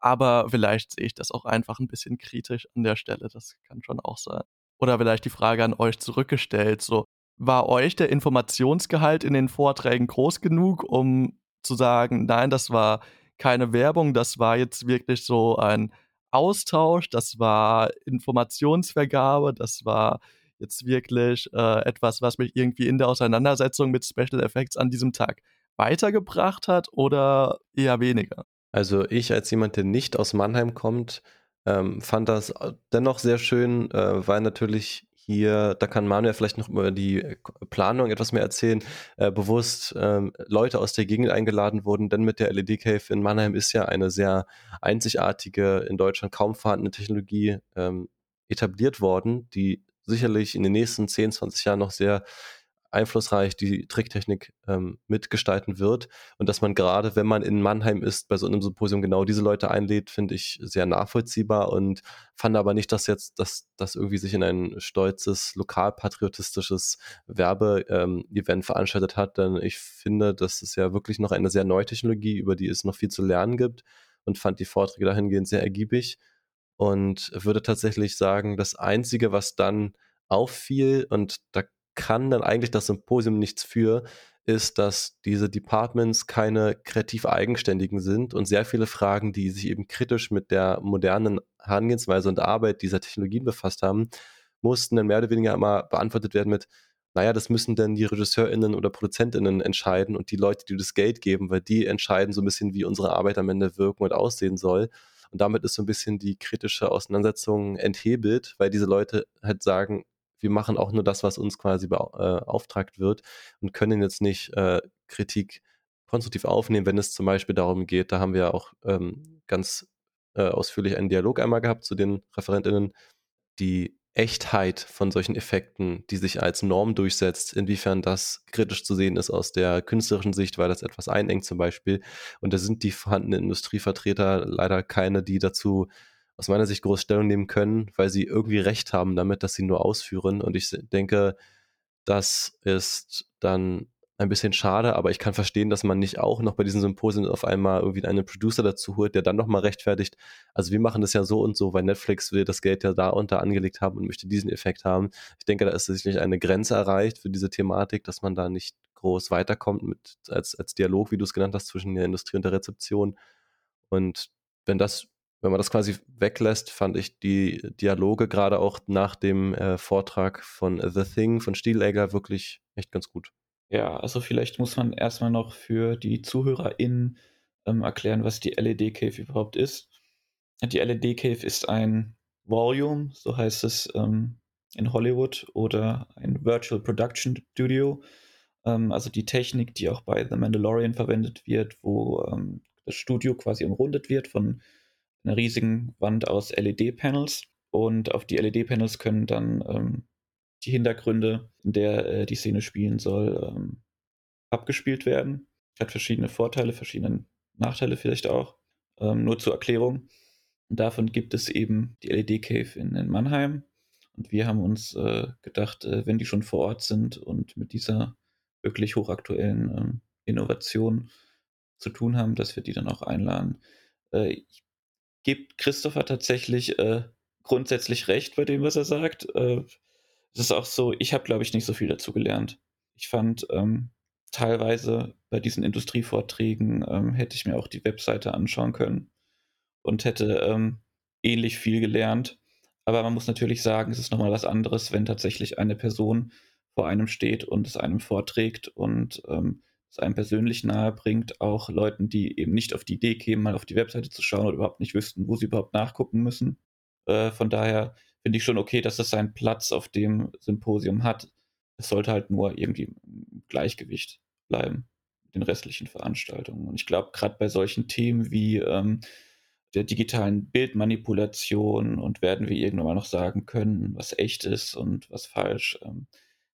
Aber vielleicht sehe ich das auch einfach ein bisschen kritisch an der Stelle. Das kann schon auch sein. Oder vielleicht die Frage an euch zurückgestellt. So, war euch der Informationsgehalt in den Vorträgen groß genug, um zu sagen, nein, das war keine Werbung, das war jetzt wirklich so ein Austausch, das war Informationsvergabe, das war jetzt wirklich äh, etwas, was mich irgendwie in der Auseinandersetzung mit Special Effects an diesem Tag weitergebracht hat oder eher weniger? Also ich als jemand, der nicht aus Mannheim kommt, ähm, fand das äh, dennoch sehr schön, äh, weil natürlich hier, da kann Manuel vielleicht noch über die äh, Planung etwas mehr erzählen, äh, bewusst ähm, Leute aus der Gegend eingeladen wurden, denn mit der LED Cave in Mannheim ist ja eine sehr einzigartige, in Deutschland kaum vorhandene Technologie ähm, etabliert worden, die sicherlich in den nächsten 10, 20 Jahren noch sehr einflussreich die Tricktechnik ähm, mitgestalten wird. Und dass man gerade, wenn man in Mannheim ist, bei so einem Symposium genau diese Leute einlädt, finde ich sehr nachvollziehbar und fand aber nicht, dass jetzt dass das irgendwie sich in ein stolzes, lokalpatriotistisches Werbe-Event ähm, veranstaltet hat. Denn ich finde, das ist ja wirklich noch eine sehr neue Technologie, über die es noch viel zu lernen gibt und fand die Vorträge dahingehend sehr ergiebig und würde tatsächlich sagen, das Einzige, was dann auffiel, und da kann dann eigentlich das Symposium nichts für, ist, dass diese Departments keine kreativ eigenständigen sind und sehr viele Fragen, die sich eben kritisch mit der modernen Herangehensweise und Arbeit dieser Technologien befasst haben, mussten dann mehr oder weniger immer beantwortet werden mit, naja, das müssen dann die RegisseurInnen oder ProduzentInnen entscheiden und die Leute, die das Geld geben, weil die entscheiden so ein bisschen, wie unsere Arbeit am Ende wirken und aussehen soll. Und damit ist so ein bisschen die kritische Auseinandersetzung enthebelt, weil diese Leute halt sagen, wir machen auch nur das, was uns quasi beauftragt äh, wird und können jetzt nicht äh, Kritik konstruktiv aufnehmen, wenn es zum Beispiel darum geht, da haben wir auch ähm, ganz äh, ausführlich einen Dialog einmal gehabt zu den ReferentInnen, die Echtheit von solchen Effekten, die sich als Norm durchsetzt, inwiefern das kritisch zu sehen ist aus der künstlerischen Sicht, weil das etwas einengt zum Beispiel. Und da sind die vorhandenen Industrievertreter leider keine, die dazu aus meiner Sicht groß Stellung nehmen können, weil sie irgendwie recht haben damit, dass sie nur ausführen. Und ich denke, das ist dann ein bisschen schade, aber ich kann verstehen, dass man nicht auch noch bei diesen Symposien auf einmal irgendwie einen Producer dazu holt, der dann nochmal rechtfertigt. Also wir machen das ja so und so, weil Netflix will das Geld ja da unter angelegt haben und möchte diesen Effekt haben. Ich denke, da ist sicherlich eine Grenze erreicht für diese Thematik, dass man da nicht groß weiterkommt mit, als, als Dialog, wie du es genannt hast, zwischen der Industrie und der Rezeption. Und wenn das, wenn man das quasi weglässt, fand ich die Dialoge gerade auch nach dem äh, Vortrag von The Thing von Stiegler wirklich echt ganz gut. Ja, also vielleicht muss man erstmal noch für die ZuhörerInnen ähm, erklären, was die LED Cave überhaupt ist. Die LED Cave ist ein Volume, so heißt es ähm, in Hollywood, oder ein Virtual Production Studio. Ähm, also die Technik, die auch bei The Mandalorian verwendet wird, wo ähm, das Studio quasi umrundet wird von einer riesigen Wand aus LED-Panels. Und auf die LED-Panels können dann ähm, die Hintergründe, in der äh, die Szene spielen soll, ähm, abgespielt werden. Hat verschiedene Vorteile, verschiedene Nachteile vielleicht auch. Ähm, nur zur Erklärung. Und davon gibt es eben die LED Cave in, in Mannheim. Und wir haben uns äh, gedacht, äh, wenn die schon vor Ort sind und mit dieser wirklich hochaktuellen ähm, Innovation zu tun haben, dass wir die dann auch einladen. Äh, ich gebe Christopher tatsächlich äh, grundsätzlich recht bei dem, was er sagt. Äh, es ist auch so, ich habe, glaube ich, nicht so viel dazu gelernt. Ich fand ähm, teilweise bei diesen Industrievorträgen ähm, hätte ich mir auch die Webseite anschauen können und hätte ähm, ähnlich viel gelernt. Aber man muss natürlich sagen, es ist nochmal was anderes, wenn tatsächlich eine Person vor einem steht und es einem vorträgt und ähm, es einem persönlich nahe bringt, auch Leuten, die eben nicht auf die Idee kämen, mal auf die Webseite zu schauen oder überhaupt nicht wüssten, wo sie überhaupt nachgucken müssen. Äh, von daher finde ich schon okay, dass das seinen Platz auf dem Symposium hat. Es sollte halt nur irgendwie im Gleichgewicht bleiben den restlichen Veranstaltungen. Und ich glaube, gerade bei solchen Themen wie ähm, der digitalen Bildmanipulation und werden wir irgendwann mal noch sagen können, was echt ist und was falsch, ähm,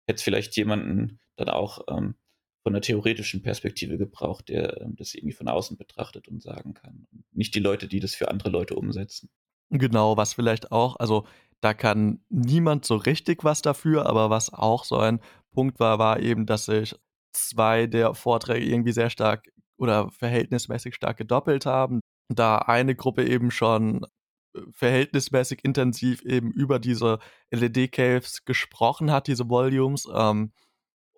hätte es vielleicht jemanden dann auch ähm, von der theoretischen Perspektive gebraucht, der ähm, das irgendwie von außen betrachtet und sagen kann. nicht die Leute, die das für andere Leute umsetzen. Genau, was vielleicht auch, also da kann niemand so richtig was dafür, aber was auch so ein Punkt war, war eben, dass sich zwei der Vorträge irgendwie sehr stark oder verhältnismäßig stark gedoppelt haben. Da eine Gruppe eben schon äh, verhältnismäßig intensiv eben über diese LED-Caves gesprochen hat, diese Volumes, ähm,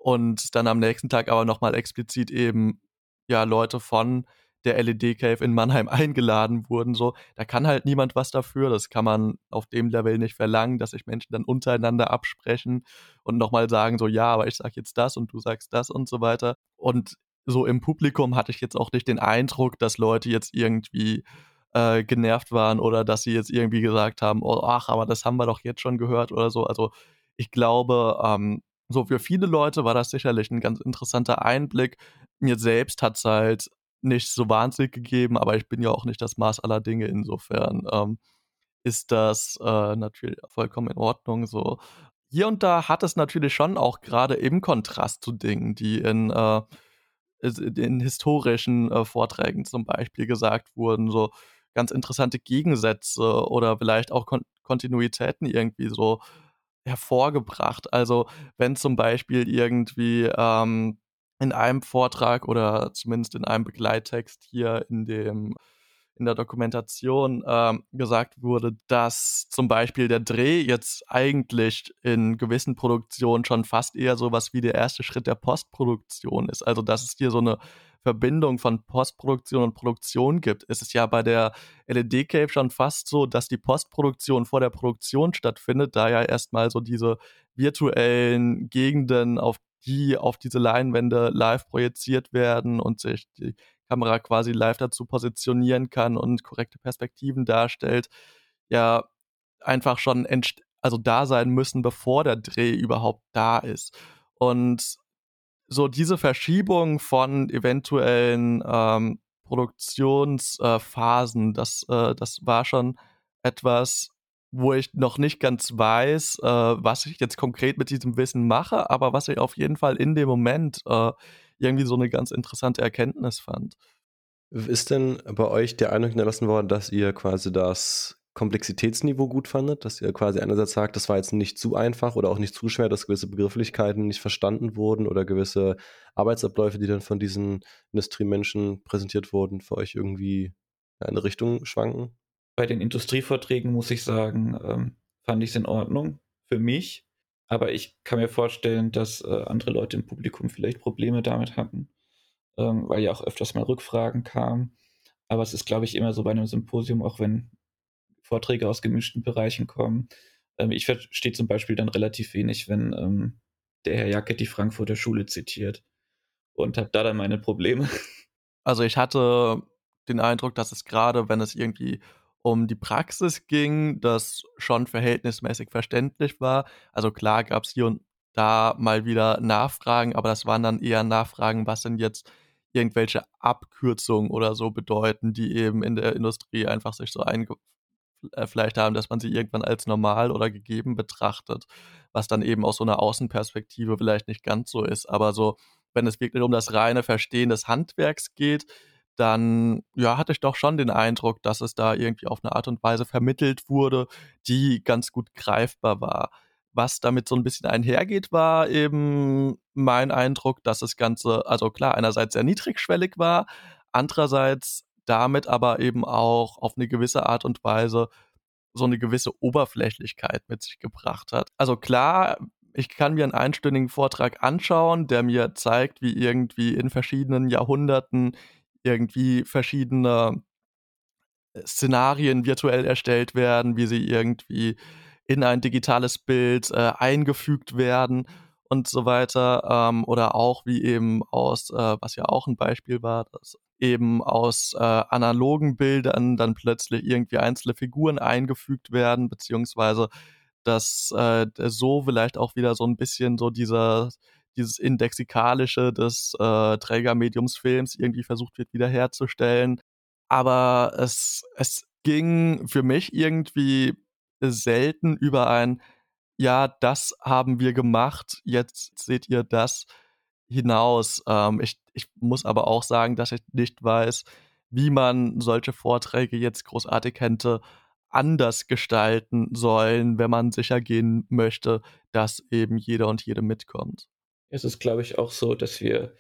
und dann am nächsten Tag aber nochmal explizit eben ja Leute von der LED Cave in Mannheim [LAUGHS] eingeladen wurden. So, da kann halt niemand was dafür. Das kann man auf dem Level nicht verlangen, dass sich Menschen dann untereinander absprechen und nochmal sagen, so, ja, aber ich sag jetzt das und du sagst das und so weiter. Und so im Publikum hatte ich jetzt auch nicht den Eindruck, dass Leute jetzt irgendwie äh, genervt waren oder dass sie jetzt irgendwie gesagt haben, oh, ach, aber das haben wir doch jetzt schon gehört oder so. Also ich glaube, ähm, so für viele Leute war das sicherlich ein ganz interessanter Einblick. Mir selbst hat es halt nicht so wahnsinnig gegeben, aber ich bin ja auch nicht das Maß aller Dinge. Insofern ähm, ist das äh, natürlich vollkommen in Ordnung. So hier und da hat es natürlich schon auch gerade im Kontrast zu Dingen, die in, äh, in historischen äh, Vorträgen zum Beispiel gesagt wurden, so ganz interessante Gegensätze oder vielleicht auch Kon Kontinuitäten irgendwie so hervorgebracht. Also wenn zum Beispiel irgendwie ähm, in einem Vortrag oder zumindest in einem Begleittext hier in dem in der Dokumentation ähm, gesagt wurde, dass zum Beispiel der Dreh jetzt eigentlich in gewissen Produktionen schon fast eher sowas wie der erste Schritt der Postproduktion ist. Also dass es hier so eine Verbindung von Postproduktion und Produktion gibt. Es ist ja bei der LED Cave schon fast so, dass die Postproduktion vor der Produktion stattfindet, da ja erstmal so diese virtuellen Gegenden auf die auf diese Leinwände live projiziert werden und sich die Kamera quasi live dazu positionieren kann und korrekte Perspektiven darstellt, ja einfach schon also da sein müssen, bevor der Dreh überhaupt da ist. Und so diese Verschiebung von eventuellen ähm, Produktionsphasen, äh, das, äh, das war schon etwas, wo ich noch nicht ganz weiß, äh, was ich jetzt konkret mit diesem Wissen mache, aber was ich auf jeden Fall in dem Moment äh, irgendwie so eine ganz interessante Erkenntnis fand. Ist denn bei euch der Eindruck hinterlassen worden, dass ihr quasi das Komplexitätsniveau gut fandet, dass ihr quasi einerseits sagt, das war jetzt nicht zu einfach oder auch nicht zu schwer, dass gewisse Begrifflichkeiten nicht verstanden wurden oder gewisse Arbeitsabläufe, die dann von diesen Industriemenschen präsentiert wurden, für euch irgendwie in eine Richtung schwanken? Bei den Industrievorträgen muss ich sagen, ähm, fand ich es in Ordnung für mich. Aber ich kann mir vorstellen, dass äh, andere Leute im Publikum vielleicht Probleme damit hatten, ähm, weil ja auch öfters mal Rückfragen kamen. Aber es ist, glaube ich, immer so bei einem Symposium, auch wenn Vorträge aus gemischten Bereichen kommen. Ähm, ich verstehe zum Beispiel dann relativ wenig, wenn ähm, der Herr Jacke die Frankfurter Schule zitiert und habe da dann meine Probleme. Also ich hatte den Eindruck, dass es gerade, wenn es irgendwie um die Praxis ging, das schon verhältnismäßig verständlich war. Also klar gab es hier und da mal wieder Nachfragen, aber das waren dann eher Nachfragen, was denn jetzt irgendwelche Abkürzungen oder so bedeuten, die eben in der Industrie einfach sich so eingefleischt haben, dass man sie irgendwann als normal oder gegeben betrachtet, was dann eben aus so einer Außenperspektive vielleicht nicht ganz so ist. Aber so, wenn es wirklich um das reine Verstehen des Handwerks geht, dann ja, hatte ich doch schon den Eindruck, dass es da irgendwie auf eine Art und Weise vermittelt wurde, die ganz gut greifbar war. Was damit so ein bisschen einhergeht, war eben mein Eindruck, dass das Ganze, also klar, einerseits sehr niedrigschwellig war, andererseits damit aber eben auch auf eine gewisse Art und Weise so eine gewisse Oberflächlichkeit mit sich gebracht hat. Also klar, ich kann mir einen einstündigen Vortrag anschauen, der mir zeigt, wie irgendwie in verschiedenen Jahrhunderten irgendwie verschiedene äh, Szenarien virtuell erstellt werden, wie sie irgendwie in ein digitales Bild äh, eingefügt werden und so weiter. Ähm, oder auch wie eben aus, äh, was ja auch ein Beispiel war, dass eben aus äh, analogen Bildern dann plötzlich irgendwie einzelne Figuren eingefügt werden, beziehungsweise dass äh, so vielleicht auch wieder so ein bisschen so dieser dieses Indexikalische des äh, Trägermediums Films irgendwie versucht wird wiederherzustellen. Aber es, es ging für mich irgendwie selten über ein, ja, das haben wir gemacht, jetzt seht ihr das hinaus. Ähm, ich, ich muss aber auch sagen, dass ich nicht weiß, wie man solche Vorträge jetzt großartig hätte anders gestalten sollen, wenn man sicher gehen möchte, dass eben jeder und jede mitkommt. Es ist, glaube ich, auch so, dass wir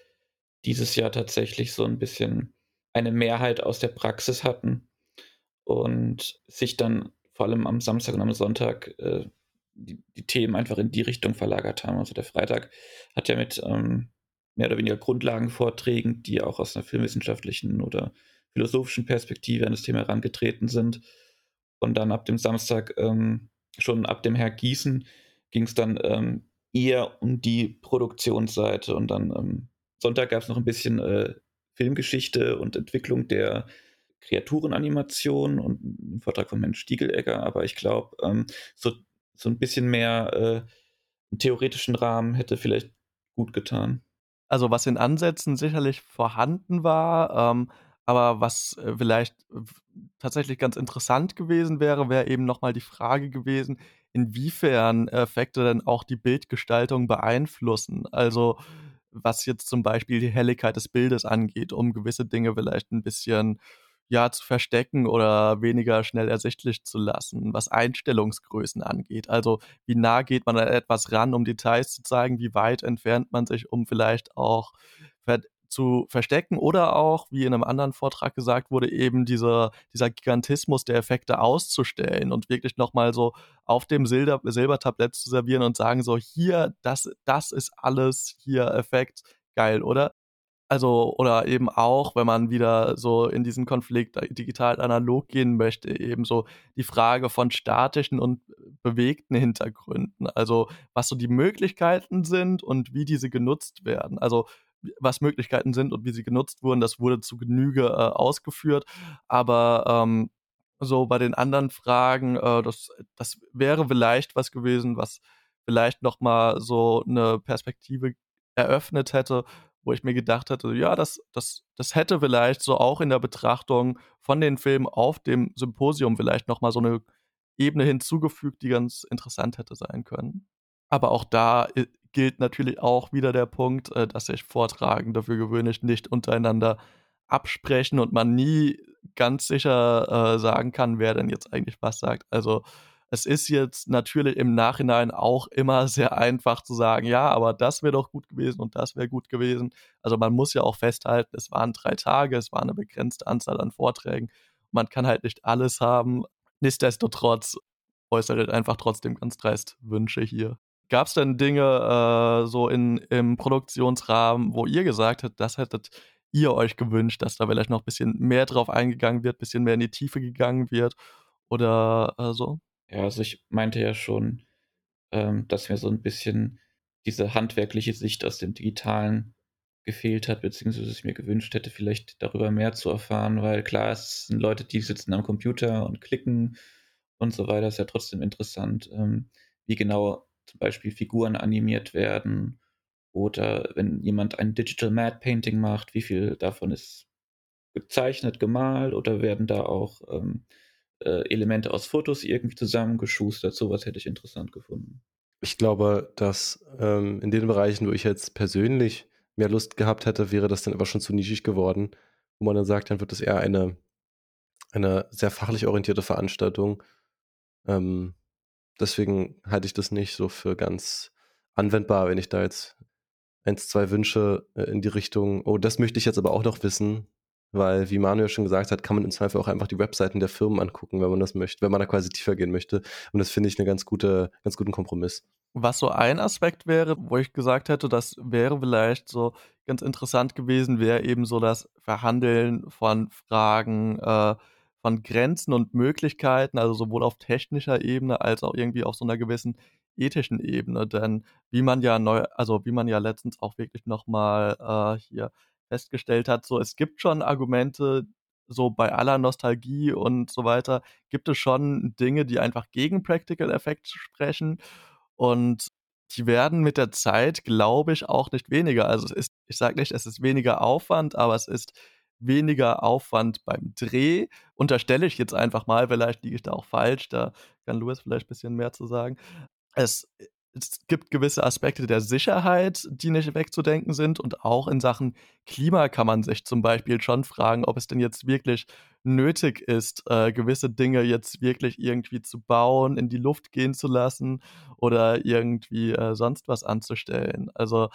dieses Jahr tatsächlich so ein bisschen eine Mehrheit aus der Praxis hatten und sich dann vor allem am Samstag und am Sonntag äh, die, die, Themen einfach in die Richtung verlagert haben. Also der Freitag hat ja mit ähm, mehr oder weniger Grundlagenvorträgen, die auch aus einer filmwissenschaftlichen oder philosophischen Perspektive an das Thema herangetreten sind. Und dann ab dem Samstag, ähm, schon ab dem Herr Gießen, ging es dann ähm, eher um die Produktionsseite. Und dann ähm, Sonntag gab es noch ein bisschen äh, Filmgeschichte und Entwicklung der Kreaturenanimation und einen Vortrag von Mensch Stiegelegger. Aber ich glaube, ähm, so, so ein bisschen mehr äh, einen theoretischen Rahmen hätte vielleicht gut getan. Also was in Ansätzen sicherlich vorhanden war, ähm, aber was äh, vielleicht tatsächlich ganz interessant gewesen wäre, wäre eben nochmal die Frage gewesen, inwiefern Effekte denn auch die Bildgestaltung beeinflussen. Also was jetzt zum Beispiel die Helligkeit des Bildes angeht, um gewisse Dinge vielleicht ein bisschen ja zu verstecken oder weniger schnell ersichtlich zu lassen, was Einstellungsgrößen angeht. Also wie nah geht man an etwas ran, um Details zu zeigen, wie weit entfernt man sich, um vielleicht auch zu verstecken oder auch, wie in einem anderen Vortrag gesagt wurde, eben dieser, dieser Gigantismus der Effekte auszustellen und wirklich nochmal so auf dem Silber, Silbertablett zu servieren und sagen so, hier, das, das ist alles hier Effekt, geil, oder? Also, oder eben auch, wenn man wieder so in diesen Konflikt digital-analog gehen möchte, eben so die Frage von statischen und bewegten Hintergründen. Also, was so die Möglichkeiten sind und wie diese genutzt werden. Also, was Möglichkeiten sind und wie sie genutzt wurden, das wurde zu Genüge äh, ausgeführt. Aber ähm, so bei den anderen Fragen, äh, das, das wäre vielleicht was gewesen, was vielleicht nochmal so eine Perspektive eröffnet hätte, wo ich mir gedacht hätte, ja, das, das, das hätte vielleicht so auch in der Betrachtung von den Filmen auf dem Symposium vielleicht nochmal so eine Ebene hinzugefügt, die ganz interessant hätte sein können. Aber auch da äh, gilt natürlich auch wieder der Punkt, äh, dass sich Vortragende für gewöhnlich nicht untereinander absprechen und man nie ganz sicher äh, sagen kann, wer denn jetzt eigentlich was sagt. Also es ist jetzt natürlich im Nachhinein auch immer sehr einfach zu sagen, ja, aber das wäre doch gut gewesen und das wäre gut gewesen. Also man muss ja auch festhalten, es waren drei Tage, es war eine begrenzte Anzahl an Vorträgen. Man kann halt nicht alles haben. Nichtsdestotrotz äußere einfach trotzdem ganz dreist Wünsche hier. Gab es denn Dinge äh, so in, im Produktionsrahmen, wo ihr gesagt habt, das hättet ihr euch gewünscht, dass da vielleicht noch ein bisschen mehr drauf eingegangen wird, ein bisschen mehr in die Tiefe gegangen wird oder äh, so? Ja, also ich meinte ja schon, ähm, dass mir so ein bisschen diese handwerkliche Sicht aus dem Digitalen gefehlt hat, beziehungsweise ich mir gewünscht hätte, vielleicht darüber mehr zu erfahren, weil klar, es sind Leute, die sitzen am Computer und klicken und so weiter, ist ja trotzdem interessant, ähm, wie genau zum Beispiel Figuren animiert werden oder wenn jemand ein Digital Mad Painting macht, wie viel davon ist gezeichnet, gemalt oder werden da auch ähm, äh, Elemente aus Fotos irgendwie zusammengeschustert. Sowas hätte ich interessant gefunden. Ich glaube, dass ähm, in den Bereichen, wo ich jetzt persönlich mehr Lust gehabt hätte, wäre das dann aber schon zu nischig geworden, wo man dann sagt, dann wird es eher eine, eine sehr fachlich orientierte Veranstaltung. Ähm, deswegen halte ich das nicht so für ganz anwendbar, wenn ich da jetzt eins, zwei Wünsche äh, in die Richtung, oh, das möchte ich jetzt aber auch noch wissen, weil, wie Manuel schon gesagt hat, kann man im Zweifel auch einfach die Webseiten der Firmen angucken, wenn man das möchte, wenn man da quasi tiefer gehen möchte. Und das finde ich einen ganz, gute, ganz guten Kompromiss. Was so ein Aspekt wäre, wo ich gesagt hätte, das wäre vielleicht so ganz interessant gewesen, wäre eben so das Verhandeln von Fragen, äh, von Grenzen und Möglichkeiten, also sowohl auf technischer Ebene als auch irgendwie auf so einer gewissen ethischen Ebene. Denn wie man ja neu, also wie man ja letztens auch wirklich nochmal äh, hier festgestellt hat, so es gibt schon Argumente, so bei aller Nostalgie und so weiter, gibt es schon Dinge, die einfach gegen Practical Effects sprechen. Und die werden mit der Zeit, glaube ich, auch nicht weniger. Also es ist, ich sage nicht, es ist weniger Aufwand, aber es ist weniger Aufwand beim Dreh. Unterstelle ich jetzt einfach mal, vielleicht liege ich da auch falsch, da kann Louis vielleicht ein bisschen mehr zu sagen. Es es gibt gewisse Aspekte der Sicherheit, die nicht wegzudenken sind. Und auch in Sachen Klima kann man sich zum Beispiel schon fragen, ob es denn jetzt wirklich nötig ist, äh, gewisse Dinge jetzt wirklich irgendwie zu bauen, in die Luft gehen zu lassen oder irgendwie äh, sonst was anzustellen. Also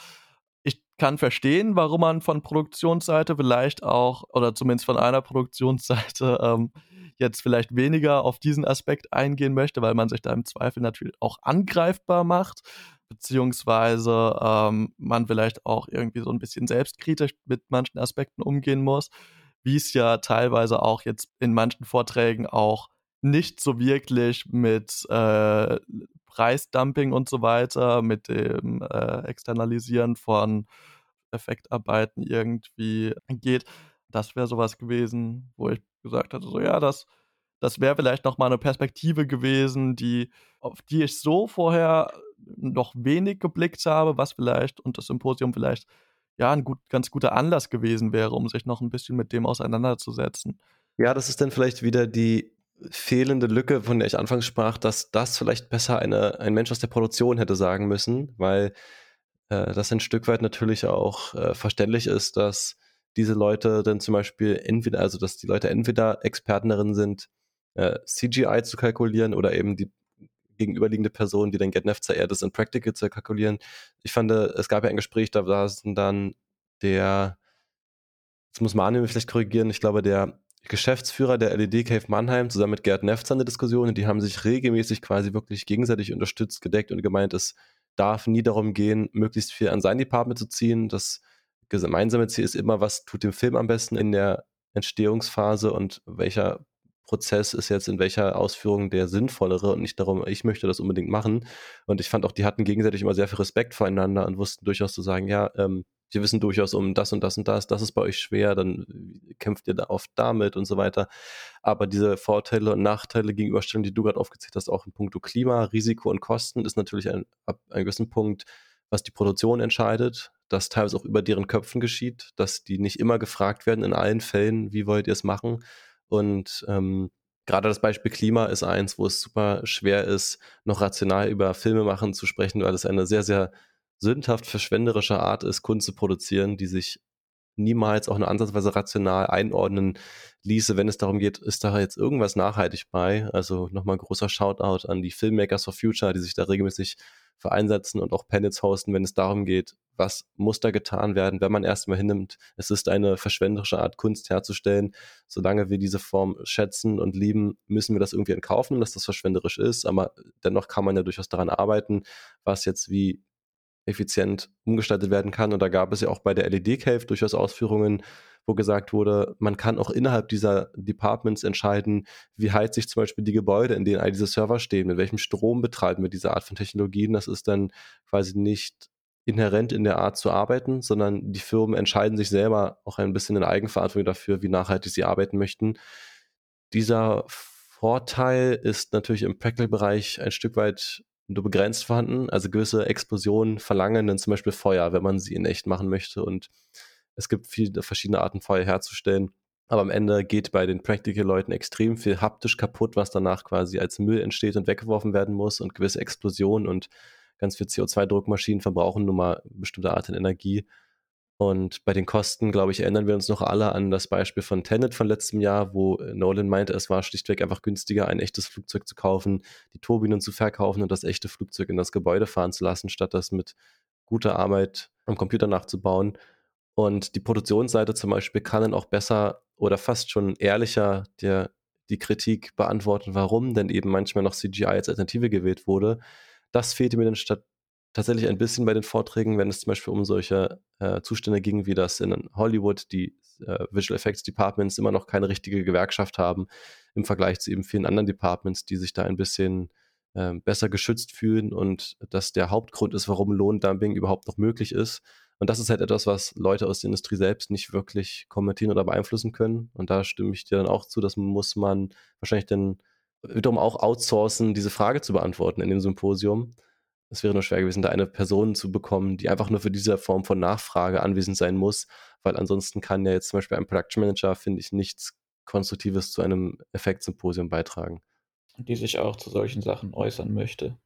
ich kann verstehen, warum man von Produktionsseite vielleicht auch, oder zumindest von einer Produktionsseite, [LAUGHS] ähm, jetzt vielleicht weniger auf diesen Aspekt eingehen möchte, weil man sich da im Zweifel natürlich auch angreifbar macht, beziehungsweise ähm, man vielleicht auch irgendwie so ein bisschen selbstkritisch mit manchen Aspekten umgehen muss, wie es ja teilweise auch jetzt in manchen Vorträgen auch nicht so wirklich mit äh, Preisdumping und so weiter, mit dem äh, Externalisieren von Effektarbeiten irgendwie geht. Das wäre sowas gewesen, wo ich gesagt hatte, so ja, das, das wäre vielleicht noch mal eine Perspektive gewesen, die, auf die ich so vorher noch wenig geblickt habe, was vielleicht und das Symposium vielleicht ja ein gut, ganz guter Anlass gewesen wäre, um sich noch ein bisschen mit dem auseinanderzusetzen. Ja, das ist dann vielleicht wieder die fehlende Lücke, von der ich anfangs sprach, dass das vielleicht besser eine, ein Mensch aus der Produktion hätte sagen müssen, weil äh, das ein Stück weit natürlich auch äh, verständlich ist, dass diese Leute dann zum Beispiel entweder, also dass die Leute entweder Experten sind, äh, CGI zu kalkulieren oder eben die gegenüberliegende Person, die dann GetNFCR das in Practical zu kalkulieren. Ich fand, es gab ja ein Gespräch, da war es dann der, jetzt muss Manuel vielleicht korrigieren, ich glaube, der Geschäftsführer der LED Cave Mannheim zusammen mit Gerd Nefz an der Diskussion und die haben sich regelmäßig quasi wirklich gegenseitig unterstützt, gedeckt und gemeint, es darf nie darum gehen, möglichst viel an sein Department zu ziehen. Das gemeinsame Ziel ist immer, was tut dem Film am besten in der Entstehungsphase und welcher Prozess ist jetzt in welcher Ausführung der sinnvollere und nicht darum, ich möchte das unbedingt machen. Und ich fand auch, die hatten gegenseitig immer sehr viel Respekt voreinander und wussten durchaus zu sagen, ja, ähm, wir wissen durchaus um das und das und das, das ist bei euch schwer, dann kämpft ihr da oft damit und so weiter. Aber diese Vorteile und Nachteile Gegenüberstellung, die du gerade aufgezählt hast, auch in puncto Klima, Risiko und Kosten, ist natürlich ein, ab einem gewissen Punkt, was die Produktion entscheidet, das teilweise auch über deren Köpfen geschieht, dass die nicht immer gefragt werden in allen Fällen, wie wollt ihr es machen. Und ähm, gerade das Beispiel Klima ist eins, wo es super schwer ist, noch rational über Filme machen zu sprechen, weil es eine sehr, sehr sündhaft verschwenderische Art ist, Kunst zu produzieren, die sich niemals auch eine ansatzweise rational einordnen ließe, wenn es darum geht, ist da jetzt irgendwas nachhaltig bei. Also nochmal großer Shoutout an die Filmmakers for Future, die sich da regelmäßig für einsetzen und auch Panels hosten, wenn es darum geht, was muss da getan werden, wenn man erstmal hinnimmt, es ist eine verschwenderische Art Kunst herzustellen. Solange wir diese Form schätzen und lieben, müssen wir das irgendwie entkaufen, dass das verschwenderisch ist. Aber dennoch kann man ja durchaus daran arbeiten, was jetzt wie effizient umgestaltet werden kann. Und da gab es ja auch bei der LED Cave durchaus Ausführungen, wo gesagt wurde, man kann auch innerhalb dieser Departments entscheiden, wie heizt sich zum Beispiel die Gebäude, in denen all diese Server stehen, mit welchem Strom betreiben wir diese Art von Technologien. Das ist dann quasi nicht inhärent in der Art zu arbeiten, sondern die Firmen entscheiden sich selber auch ein bisschen in Eigenverantwortung dafür, wie nachhaltig sie arbeiten möchten. Dieser Vorteil ist natürlich im Practical-Bereich ein Stück weit nur begrenzt vorhanden. Also gewisse Explosionen verlangen dann zum Beispiel Feuer, wenn man sie in echt machen möchte. Und es gibt viele verschiedene Arten, Feuer herzustellen. Aber am Ende geht bei den Practical-Leuten extrem viel haptisch kaputt, was danach quasi als Müll entsteht und weggeworfen werden muss. Und gewisse Explosionen und ganz viel CO2-Druckmaschinen verbrauchen nun mal bestimmte Art von Energie. Und bei den Kosten, glaube ich, erinnern wir uns noch alle an das Beispiel von Tenet von letztem Jahr, wo Nolan meinte, es war schlichtweg einfach günstiger, ein echtes Flugzeug zu kaufen, die Turbinen zu verkaufen und das echte Flugzeug in das Gebäude fahren zu lassen, statt das mit guter Arbeit am Computer nachzubauen. Und die Produktionsseite zum Beispiel kann dann auch besser oder fast schon ehrlicher der, die Kritik beantworten, warum denn eben manchmal noch CGI als Alternative gewählt wurde. Das fehlte mir dann statt tatsächlich ein bisschen bei den Vorträgen, wenn es zum Beispiel um solche äh, Zustände ging, wie das in Hollywood die äh, Visual Effects Departments immer noch keine richtige Gewerkschaft haben im Vergleich zu eben vielen anderen Departments, die sich da ein bisschen äh, besser geschützt fühlen und das der Hauptgrund ist, warum Lohndumping überhaupt noch möglich ist. Und das ist halt etwas, was Leute aus der Industrie selbst nicht wirklich kommentieren oder beeinflussen können. Und da stimme ich dir dann auch zu, das muss man wahrscheinlich dann wiederum auch outsourcen, diese Frage zu beantworten in dem Symposium. Es wäre nur schwer gewesen, da eine Person zu bekommen, die einfach nur für diese Form von Nachfrage anwesend sein muss, weil ansonsten kann ja jetzt zum Beispiel ein Production Manager, finde ich, nichts Konstruktives zu einem Effektsymposium beitragen. Die sich auch zu solchen Sachen äußern möchte.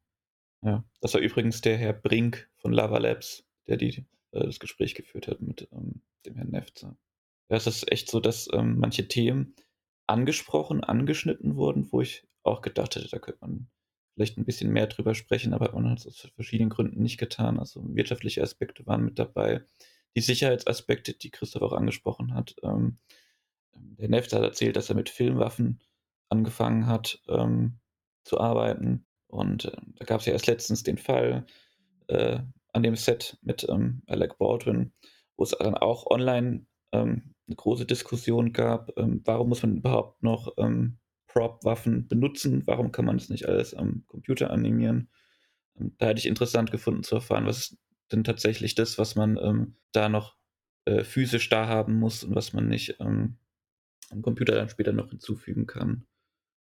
Ja, das war übrigens der Herr Brink von Lava Labs, der die, äh, das Gespräch geführt hat mit ähm, dem Herrn Nefzer. Es ist echt so, dass ähm, manche Themen angesprochen, angeschnitten wurden, wo ich auch gedacht hätte, da könnte man vielleicht ein bisschen mehr drüber sprechen, aber man hat es aus verschiedenen Gründen nicht getan. Also wirtschaftliche Aspekte waren mit dabei. Die Sicherheitsaspekte, die Christoph auch angesprochen hat. Ähm, der Neft hat erzählt, dass er mit Filmwaffen angefangen hat ähm, zu arbeiten. Und äh, da gab es ja erst letztens den Fall äh, an dem Set mit ähm, Alec Baldwin, wo es dann auch online ähm, eine große Diskussion gab, ähm, warum muss man überhaupt noch ähm, Prop-Waffen benutzen. Warum kann man das nicht alles am Computer animieren? Ähm, da hätte ich interessant gefunden zu erfahren, was ist denn tatsächlich das, was man ähm, da noch äh, physisch da haben muss und was man nicht ähm, am Computer dann später noch hinzufügen kann.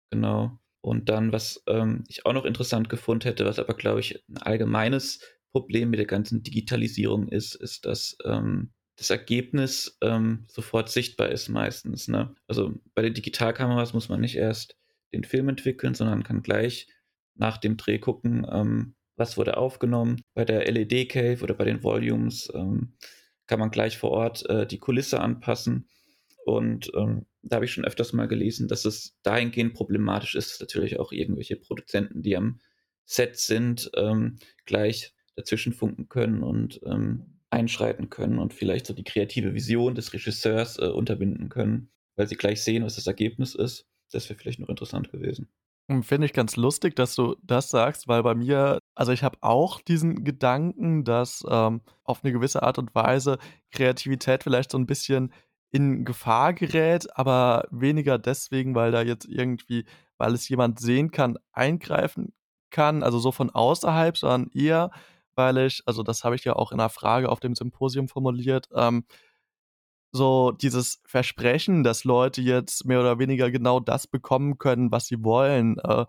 Genau. Und dann, was ähm, ich auch noch interessant gefunden hätte, was aber, glaube ich, ein allgemeines Problem mit der ganzen Digitalisierung ist, ist, dass ähm, das Ergebnis ähm, sofort sichtbar ist meistens. Ne? Also bei den Digitalkameras muss man nicht erst den Film entwickeln, sondern kann gleich nach dem Dreh gucken, ähm, was wurde aufgenommen. Bei der LED Cave oder bei den Volumes ähm, kann man gleich vor Ort äh, die Kulisse anpassen. Und ähm, da habe ich schon öfters mal gelesen, dass es dahingehend problematisch ist, dass natürlich auch irgendwelche Produzenten, die am Set sind, ähm, gleich dazwischen funken können und ähm, einschreiten können und vielleicht so die kreative Vision des Regisseurs äh, unterbinden können, weil sie gleich sehen, was das Ergebnis ist. Das wäre vielleicht noch interessant gewesen. Hm, finde ich ganz lustig, dass du das sagst, weil bei mir, also ich habe auch diesen Gedanken, dass ähm, auf eine gewisse Art und Weise Kreativität vielleicht so ein bisschen in Gefahr gerät, aber weniger deswegen, weil da jetzt irgendwie, weil es jemand sehen kann, eingreifen kann, also so von außerhalb, sondern eher, weil ich, also das habe ich ja auch in einer Frage auf dem Symposium formuliert, ähm, so dieses Versprechen, dass Leute jetzt mehr oder weniger genau das bekommen können, was sie wollen, äh,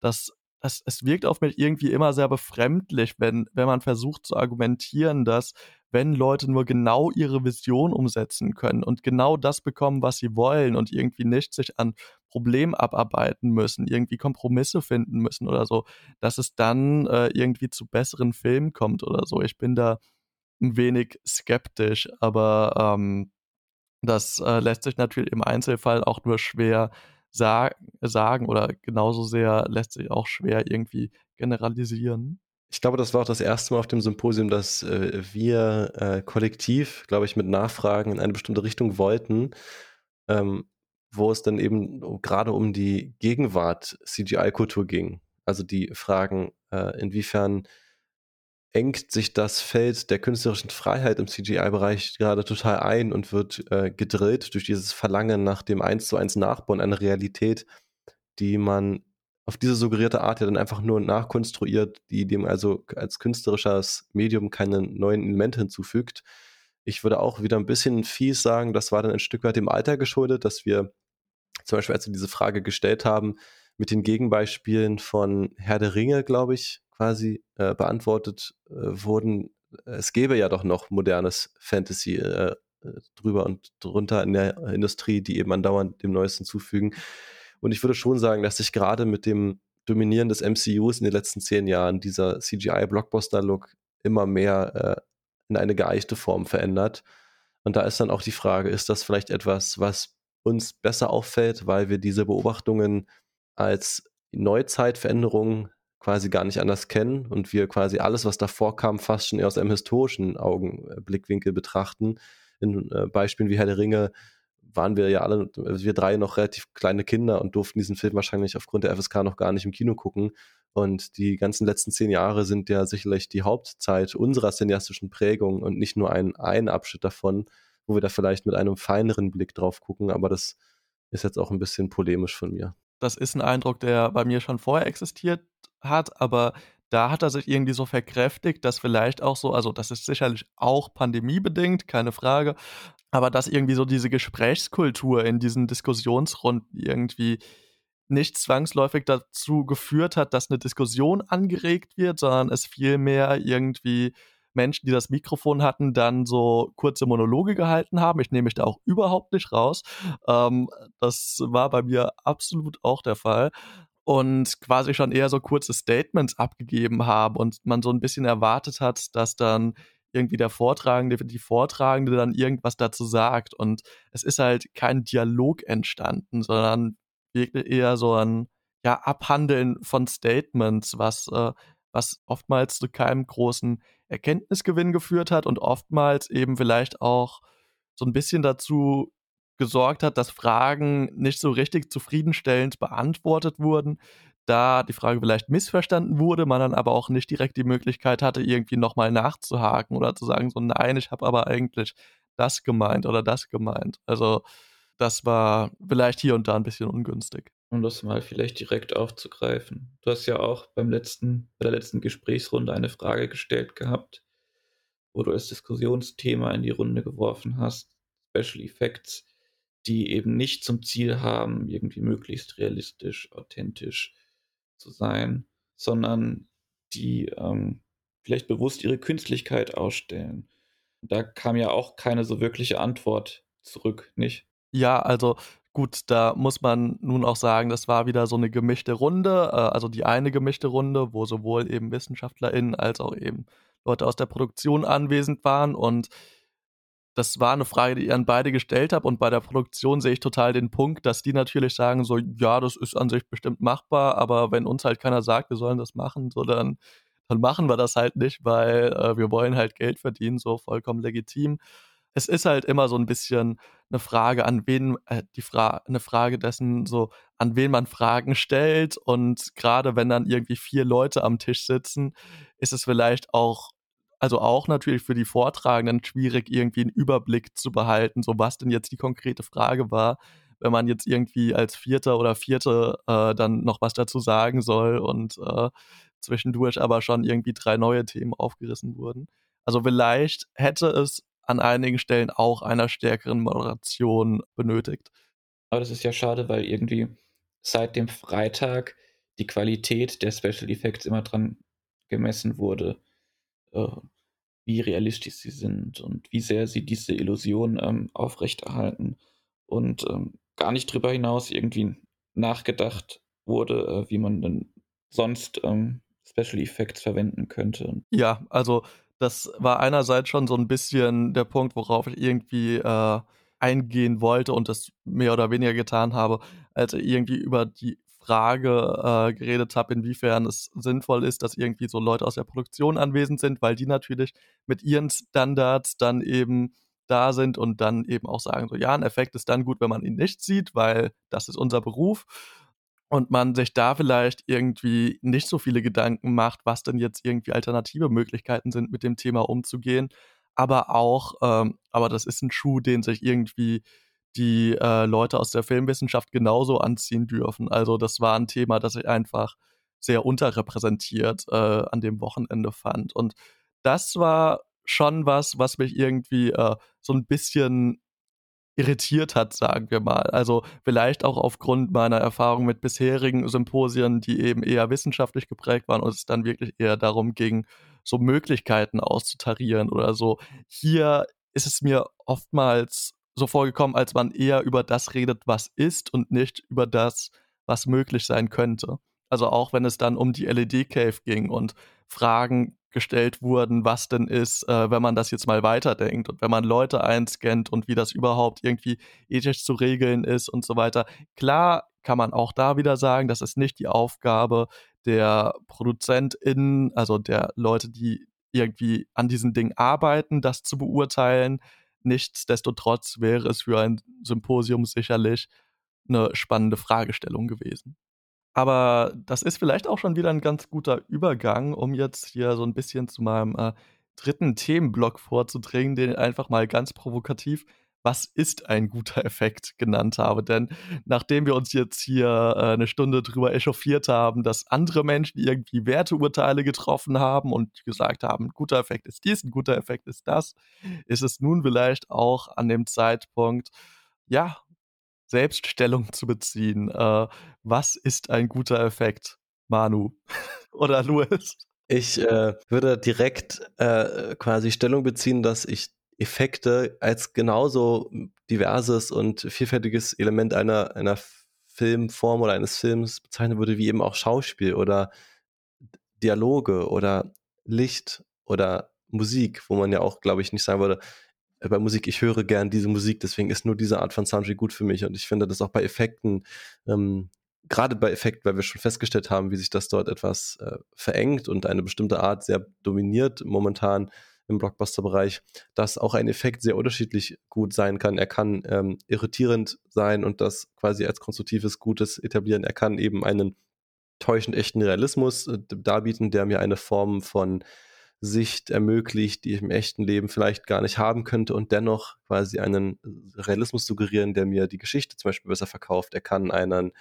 das, das, es wirkt auf mich irgendwie immer sehr befremdlich, wenn, wenn man versucht zu argumentieren, dass wenn Leute nur genau ihre Vision umsetzen können und genau das bekommen, was sie wollen und irgendwie nicht sich an Problem abarbeiten müssen, irgendwie Kompromisse finden müssen oder so, dass es dann äh, irgendwie zu besseren Filmen kommt oder so. Ich bin da ein wenig skeptisch, aber ähm, Das äh, lässt sich natürlich im Einzelfall auch nur schwer sa sagen oder genauso sehr lässt sich auch schwer irgendwie generalisieren. Ich glaube, das war auch das erste Mal auf dem Symposium, dass äh, wir äh, kollektiv, glaube ich, mit Nachfragen in eine bestimmte Richtung wollten, ähm, wo es dann eben gerade um die Gegenwart CGI-Kultur ging. Also die Fragen, äh, inwiefern engt sich das Feld der künstlerischen Freiheit im CGI-Bereich gerade total ein und wird äh, gedrillt durch dieses Verlangen nach dem eins zu eins Nachbauen einer Realität, die man auf diese suggerierte Art ja dann einfach nur nachkonstruiert, die dem also als künstlerisches Medium keine neuen Elemente hinzufügt. Ich würde auch wieder ein bisschen fies sagen, das war dann ein Stück weit dem Alter geschuldet, dass wir zum Beispiel, als wir diese Frage gestellt haben, mit den Gegenbeispielen von Herr der Ringe, glaube ich, quasi äh, beantwortet äh, wurden, es gäbe ja doch noch modernes Fantasy äh, drüber und drunter in der Industrie, die eben andauernd dem Neuesten zufügen. Und ich würde schon sagen, dass sich gerade mit dem Dominieren des MCUs in den letzten zehn Jahren dieser CGI-Blockbuster-Look immer mehr äh, in eine geeichte Form verändert. Und da ist dann auch die Frage, ist das vielleicht etwas, was uns besser auffällt, weil wir diese Beobachtungen als Neuzeitveränderungen quasi gar nicht anders kennen und wir quasi alles, was davor kam, fast schon eher aus einem historischen Augenblickwinkel betrachten. In äh, Beispielen wie Herr der Ringe waren wir ja alle, wir drei noch relativ kleine Kinder und durften diesen Film wahrscheinlich aufgrund der FSK noch gar nicht im Kino gucken. Und die ganzen letzten zehn Jahre sind ja sicherlich die Hauptzeit unserer cineastischen Prägung und nicht nur ein, ein Abschnitt davon, wo wir da vielleicht mit einem feineren Blick drauf gucken. Aber das ist jetzt auch ein bisschen polemisch von mir. Das ist ein Eindruck, der bei mir schon vorher existiert hat, aber da hat er sich irgendwie so verkräftigt, dass vielleicht auch so, also das ist sicherlich auch pandemiebedingt, keine Frage, aber dass irgendwie so diese Gesprächskultur in diesen Diskussionsrunden irgendwie nicht zwangsläufig dazu geführt hat, dass eine Diskussion angeregt wird, sondern es vielmehr irgendwie Menschen, die das Mikrofon hatten, dann so kurze Monologe gehalten haben. Ich nehme mich da auch überhaupt nicht raus. Ähm, das war bei mir absolut auch der Fall. Und quasi schon eher so kurze Statements abgegeben haben und man so ein bisschen erwartet hat, dass dann irgendwie der Vortragende, die Vortragende dann irgendwas dazu sagt. Und es ist halt kein Dialog entstanden, sondern eher so ein ja, Abhandeln von Statements, was, äh, was oftmals zu keinem großen Erkenntnisgewinn geführt hat und oftmals eben vielleicht auch so ein bisschen dazu gesorgt hat, dass Fragen nicht so richtig zufriedenstellend beantwortet wurden, da die Frage vielleicht missverstanden wurde, man dann aber auch nicht direkt die Möglichkeit hatte, irgendwie nochmal nachzuhaken oder zu sagen, so nein, ich habe aber eigentlich das gemeint oder das gemeint. Also das war vielleicht hier und da ein bisschen ungünstig. Um das mal vielleicht direkt aufzugreifen. Du hast ja auch beim letzten, bei der letzten Gesprächsrunde eine Frage gestellt gehabt, wo du als Diskussionsthema in die Runde geworfen hast, Special Effects, die eben nicht zum Ziel haben, irgendwie möglichst realistisch, authentisch zu sein, sondern die ähm, vielleicht bewusst ihre Künstlichkeit ausstellen. Da kam ja auch keine so wirkliche Antwort zurück, nicht? Ja, also gut, da muss man nun auch sagen, das war wieder so eine gemischte Runde, äh, also die eine gemischte Runde, wo sowohl eben WissenschaftlerInnen als auch eben Leute aus der Produktion anwesend waren und das war eine Frage, die ich an beide gestellt habe und bei der Produktion sehe ich total den Punkt, dass die natürlich sagen so, ja, das ist an sich bestimmt machbar, aber wenn uns halt keiner sagt, wir sollen das machen, so dann, dann machen wir das halt nicht, weil äh, wir wollen halt Geld verdienen, so vollkommen legitim. Es ist halt immer so ein bisschen eine Frage, an wen, äh, die Fra eine Frage dessen, so, an wen man Fragen stellt und gerade wenn dann irgendwie vier Leute am Tisch sitzen, ist es vielleicht auch also auch natürlich für die Vortragenden schwierig, irgendwie einen Überblick zu behalten, so was denn jetzt die konkrete Frage war, wenn man jetzt irgendwie als Vierter oder Vierte äh, dann noch was dazu sagen soll und äh, zwischendurch aber schon irgendwie drei neue Themen aufgerissen wurden. Also vielleicht hätte es an einigen Stellen auch einer stärkeren Moderation benötigt. Aber das ist ja schade, weil irgendwie seit dem Freitag die Qualität der Special Effects immer dran gemessen wurde äh, wie realistisch sie sind und wie sehr sie diese Illusion ähm, aufrechterhalten. Und ähm, gar nicht drüber hinaus irgendwie nachgedacht wurde, äh, wie man denn sonst ähm, Special Effects verwenden könnte. Ja, also das war einerseits schon so ein bisschen der Punkt, worauf ich irgendwie äh, eingehen wollte und das mehr oder weniger getan habe, als ich irgendwie über die Frage äh, geredet habe, inwiefern es sinnvoll ist, dass irgendwie so Leute aus der Produktion anwesend sind, weil die natürlich mit ihren Standards dann eben da sind und dann eben auch sagen, so ja, ein Effekt ist dann gut, wenn man ihn nicht sieht, weil das ist unser Beruf und man sich da vielleicht irgendwie nicht so viele Gedanken macht, was denn jetzt irgendwie alternative Möglichkeiten sind, mit dem Thema umzugehen. Aber auch, ähm, aber das ist ein Schuh, den sich irgendwie die äh, Leute aus der Filmwissenschaft genauso anziehen dürfen. Also das war ein Thema, das ich einfach sehr unterrepräsentiert äh, an dem Wochenende fand. Und das war schon was, was mich irgendwie äh, so ein bisschen irritiert hat, sagen wir mal. Also vielleicht auch aufgrund meiner Erfahrung mit bisherigen Symposien, die eben eher wissenschaftlich geprägt waren und es dann wirklich eher darum ging, so Möglichkeiten auszutarieren oder so. Hier ist es mir oftmals so vorgekommen, als man eher über das redet, was ist und nicht über das, was möglich sein könnte. Also auch wenn es dann um die LED-Cave ging und Fragen gestellt wurden, was denn ist, äh, wenn man das jetzt mal weiterdenkt und wenn man Leute einscannt und wie das überhaupt irgendwie ethisch zu regeln ist und so weiter. Klar kann man auch da wieder sagen, das ist nicht die Aufgabe der ProduzentInnen, also der Leute, die irgendwie an diesen Dingen arbeiten, das zu beurteilen. Nichtsdestotrotz wäre es für ein Symposium sicherlich eine spannende Fragestellung gewesen. Aber das ist vielleicht auch schon wieder ein ganz guter Übergang, um jetzt hier so ein bisschen zu meinem, äh, dritten Themenblock vorzudringen, den ich einfach mal ganz provokativ „Was ist ein guter [LAUGHS] Effekt?“ genannt habe. Denn nachdem wir uns jetzt hier, äh, 'ne Stunde drüber echauffiert haben, dass andere Menschen irgendwie Werteurteile getroffen haben und gesagt haben: „'N guter Effekt ist dies, 'n guter Effekt ist das“, ist es nun vielleicht auch an dem Zeitpunkt, ja, selbst Stellung zu beziehen. Äh, was ist ein guter Effekt, Manu [LAUGHS] oder Louis? Ich äh, würde direkt äh, quasi Stellung beziehen, dass ich Effekte als genauso diverses und vielfältiges Element einer, einer Filmform oder eines Films bezeichnen würde, wie eben auch Schauspiel oder Dialoge oder Licht oder Musik, wo man ja auch, glaube ich, nicht sagen würde, äh, bei Musik, ich höre gern diese Musik, deswegen ist nur diese Art von Soundtrack gut für mich. Und ich finde das auch bei Effekten, ähm, gerade bei Effekten, weil wir schon festgestellt haben, wie sich das dort etwas äh, verengt und eine bestimmte Art sehr dominiert momentan im Blockbuster-Bereich, dass auch ein Effekt sehr unterschiedlich gut sein kann. Er kann ähm, irritierend sein und das quasi als konstruktives Gutes etablieren. Er kann eben einen täuschend echten Realismus äh, darbieten, der mir eine Form von Sicht ermöglicht, die ich im echten Leben vielleicht gar nicht haben könnte und dennoch quasi einen Realismus suggerieren, der mir die Geschichte zum Beispiel besser verkauft. Er kann einen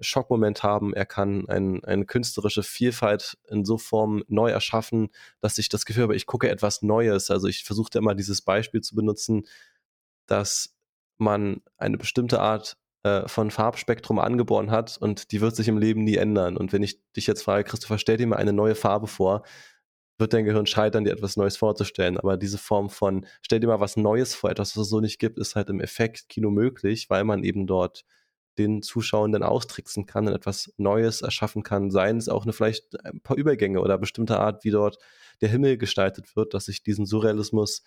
Schockmoment haben, er kann ein, eine künstlerische Vielfalt in so Form neu erschaffen, dass ich das Gefühl habe, ich gucke etwas Neues. Also ich versuchte immer dieses Beispiel zu benutzen, dass man eine bestimmte Art äh, von Farbspektrum angeboren hat und die wird sich im Leben nie ändern. Und wenn ich dich jetzt frage, Christopher, stell dir mal eine neue Farbe vor, wird dein Gehirn scheitern, dir etwas Neues vorzustellen. Aber diese Form von, stell dir mal was Neues vor, etwas, was es so nicht gibt, ist halt im Effekt Kino möglich, weil man eben dort den Zuschauenden austricksen kann und etwas Neues erschaffen kann, seien es auch eine vielleicht ein paar Übergänge oder bestimmte Art, wie dort der Himmel gestaltet wird, dass ich diesen Surrealismus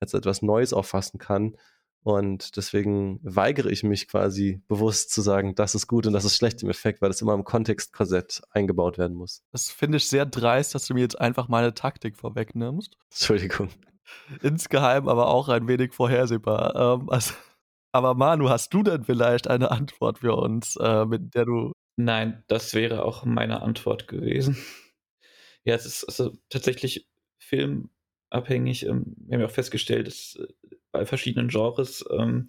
als etwas Neues auffassen kann und deswegen weigere ich mich quasi bewusst zu sagen, das ist gut und das ist schlecht im Effekt, weil das immer im Kontextkorsett eingebaut werden muss. Das finde ich sehr dreist, dass du mir jetzt einfach meine Taktik vorwegnimmst. Entschuldigung. Insgeheim aber auch ein wenig vorhersehbar. Ähm, also, aber Manu, hast du denn vielleicht eine Antwort für uns, äh, mit der du. Nein, das wäre auch meine Antwort gewesen. ja, es ist also tatsächlich filmabhängig. Ähm, wir haben ja auch festgestellt, dass äh, bei verschiedenen Genres ähm,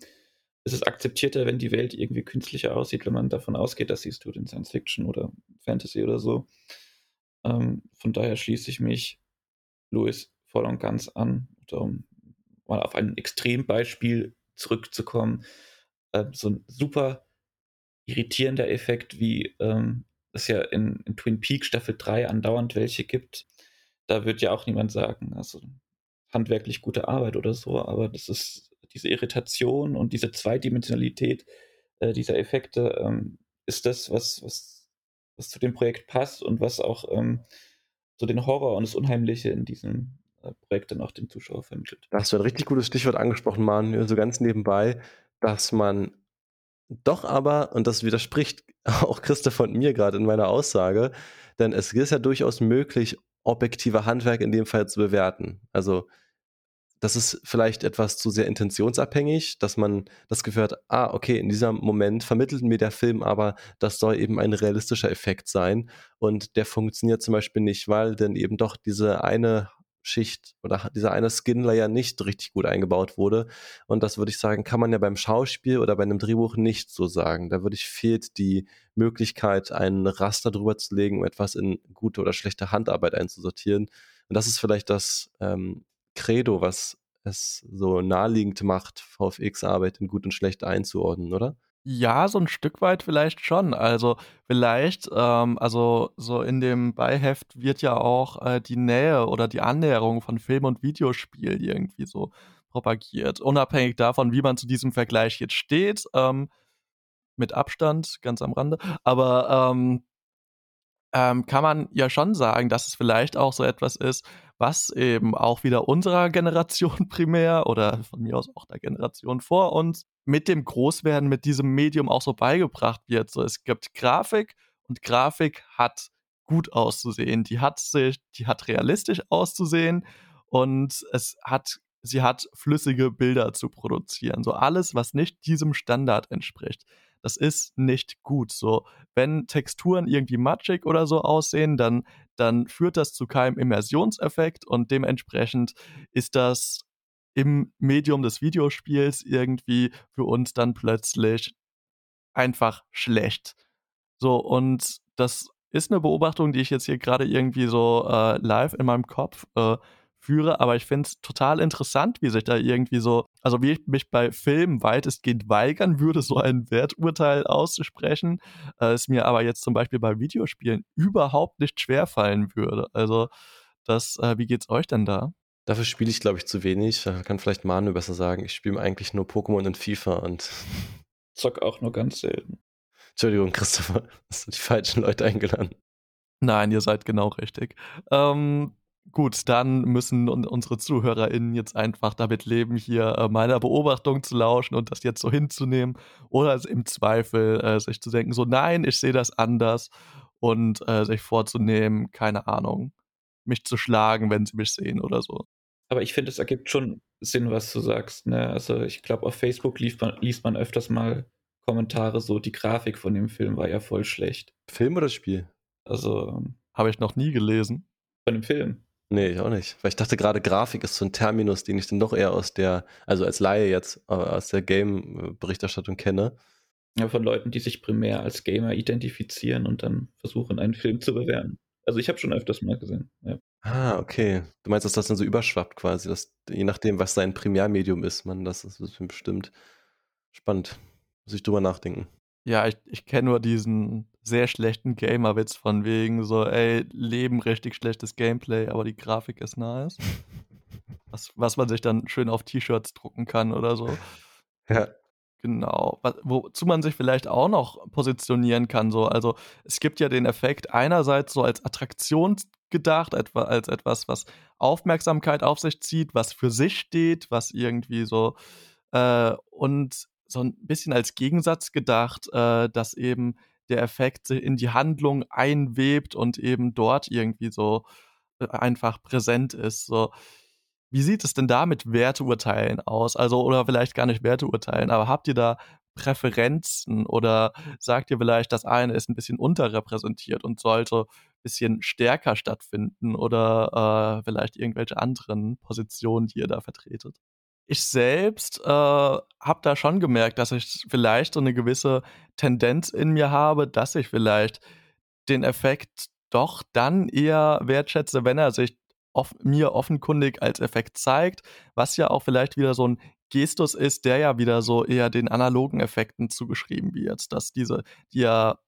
ist es akzeptierter, wenn die Welt irgendwie künstlicher aussieht, wenn man davon ausgeht, dass sie es tut in Science Fiction oder Fantasy oder so. Ähm, von daher schließe ich mich Louis voll und ganz an, um mal auf ein Extrembeispiel zurückzukommen. Äh, so ein super irritierender Effekt, wie ähm, es ja in, in Twin Peaks Staffel 3 andauernd welche gibt. Da wird ja auch niemand sagen, also handwerklich gute Arbeit oder so, aber das ist diese Irritation und diese Zweidimensionalität äh, dieser Effekte ähm, ist das, was, was, was zu dem Projekt passt und was auch ähm, so den Horror und das Unheimliche in diesem äh, Projekt dann auch dem Zuschauer vermittelt. Da hast du ein richtig gutes Stichwort angesprochen, Manu, so ganz nebenbei, dass man doch aber, und das widerspricht [LAUGHS] auch Christoph und mir gerade in meiner Aussage, denn es ist ja durchaus möglich, objektive Handwerk in dem Fall zu bewerten. Also das ist vielleicht etwas zu sehr intentionsabhängig, dass man das hat, ah, okay, in diesem Moment vermittelt mir der Film aber, das soll eben ein realistischer Effekt sein. Und der funktioniert zum Beispiel nicht, weil denn eben doch diese eine Schicht oder dieser eine Skin-Layer nicht richtig gut eingebaut wurde. Und das würde ich sagen, kann man ja beim Schauspiel oder bei einem Drehbuch nicht so sagen. Da würde ich fehlt die Möglichkeit, einen Raster drüber zu legen, um etwas in gute oder schlechte Handarbeit einzusortieren. Und das ist vielleicht das ähm, Credo, was es so naheliegend macht, VFX-Arbeit in gut und schlecht einzuordnen, oder? Ja, so ein Stück weit vielleicht schon. Also, vielleicht ähm, also, so in dem Beiheft wird ja auch, äh, die Nähe oder die Annäherung von Film und Videospiel irgendwie so propagiert. Unabhängig davon, wie man zu diesem Vergleich jetzt steht, ähm, mit Abstand, ganz am Rande. Aber, ähm ähm, kann man ja schon sagen, dass es vielleicht auch so etwas ist, was eben auch wieder unserer [LAUGHS] Generation primär oder von mir aus auch der Generation vor uns mit dem Großwerden mit diesem Medium auch so beigebracht wird. So, es gibt Grafik und Grafik hat gut auszusehen. Die hat sich, die hat realistisch auszusehen und es hat, sie hat flüssige Bilder zu produzieren. So alles, was nicht diesem Standard entspricht das ist nicht gut. So, wenn Texturen irgendwie matschig oder so aussehen, dann, dann führt das zu keinem Immersionseffekt und dementsprechend ist das im Medium des Videospiels irgendwie für uns dann plötzlich einfach schlecht. So, und das ist eine Beobachtung, die ich jetzt hier gerade irgendwie so äh, live in meinem Kopf äh, führe, aber ich finde es total interessant, wie sich da irgendwie so, also wie ich mich bei Filmen weitestgehend weigern würde, so ein Werturteil auszusprechen, äh, es mir aber jetzt zum Beispiel bei Videospielen überhaupt nicht schwerfallen würde. Also das, äh, wie geht's euch denn da? Dafür spiele ich, glaube ich, zu wenig. Da kann vielleicht Manu besser sagen. Ich spiele eigentlich nur Pokémon und FIFA und. [LAUGHS] Zock auch nur ganz selten. Entschuldigung, Christopher, [LAUGHS] hast du die falschen Leute eingeladen? Nein, ihr seid genau richtig. Ähm, Gut, dann müssen unsere ZuhörerInnen jetzt einfach damit leben, hier äh, meiner Beobachtung zu lauschen und das jetzt so hinzunehmen. Oder im Zweifel äh, sich zu denken, so nein, ich sehe das anders und äh, sich vorzunehmen, keine Ahnung, mich zu schlagen, wenn sie mich sehen oder so. Aber ich finde, es ergibt schon Sinn, was du sagst. Ne? Also ich glaube, auf Facebook liest man, liest man öfters mal Kommentare so, die Grafik von dem Film war ja voll schlecht. Film oder Spiel? Also. Ähm, Habe ich noch nie gelesen. Von dem Film. Nee, ich auch nicht. Weil ich dachte gerade, Grafik ist so ein Terminus, den ich dann doch eher aus der, also als Laie jetzt, äh, aus der Game-Berichterstattung kenne. Ja, von Leuten, die sich primär als Gamer identifizieren und dann versuchen, einen Film zu bewerten. Also ich habe schon öfters mal gesehen. Ja. Ah, okay. Du meinst, dass das dann so überschwappt quasi, dass je nachdem, was sein Primärmedium ist, man das ist bestimmt spannend. Muss ich drüber nachdenken. Ja, ich, ich kenne nur diesen sehr schlechten Gamer-Witz von wegen so, ey, Leben richtig schlechtes Gameplay, aber die Grafik ist nice. [LAUGHS] Was, was man sich dann schön auf T-Shirts drucken kann oder so. Ja. Genau. Wozu man sich vielleicht auch noch positionieren kann, so. Also, es gibt ja den Effekt einerseits so als Attraktion gedacht, etwa als etwas, was Aufmerksamkeit auf sich zieht, was für sich steht, was irgendwie so, äh, und so ein bisschen als Gegensatz gedacht, äh, dass eben der Effekt in die Handlung einwebt und eben dort irgendwie so äh, einfach präsent ist. So, wie sieht es denn da mit Werteurteilen aus? Also, oder vielleicht gar nicht Werteurteilen, aber habt ihr da Präferenzen oder sagt ihr vielleicht, das eine ist ein bisschen unterrepräsentiert und sollte ein bisschen stärker stattfinden oder äh, vielleicht irgendwelche anderen Positionen, die ihr da vertretet? Ich selbst äh, habe da schon gemerkt, dass ich vielleicht so eine gewisse Tendenz in mir habe, dass ich vielleicht den Effekt doch dann eher wertschätze, wenn er sich off mir offenkundig als Effekt zeigt, was ja auch vielleicht wieder so ein Gestus ist, der ja wieder so eher den analogen Effekten zugeschrieben wird, dass diese, die ja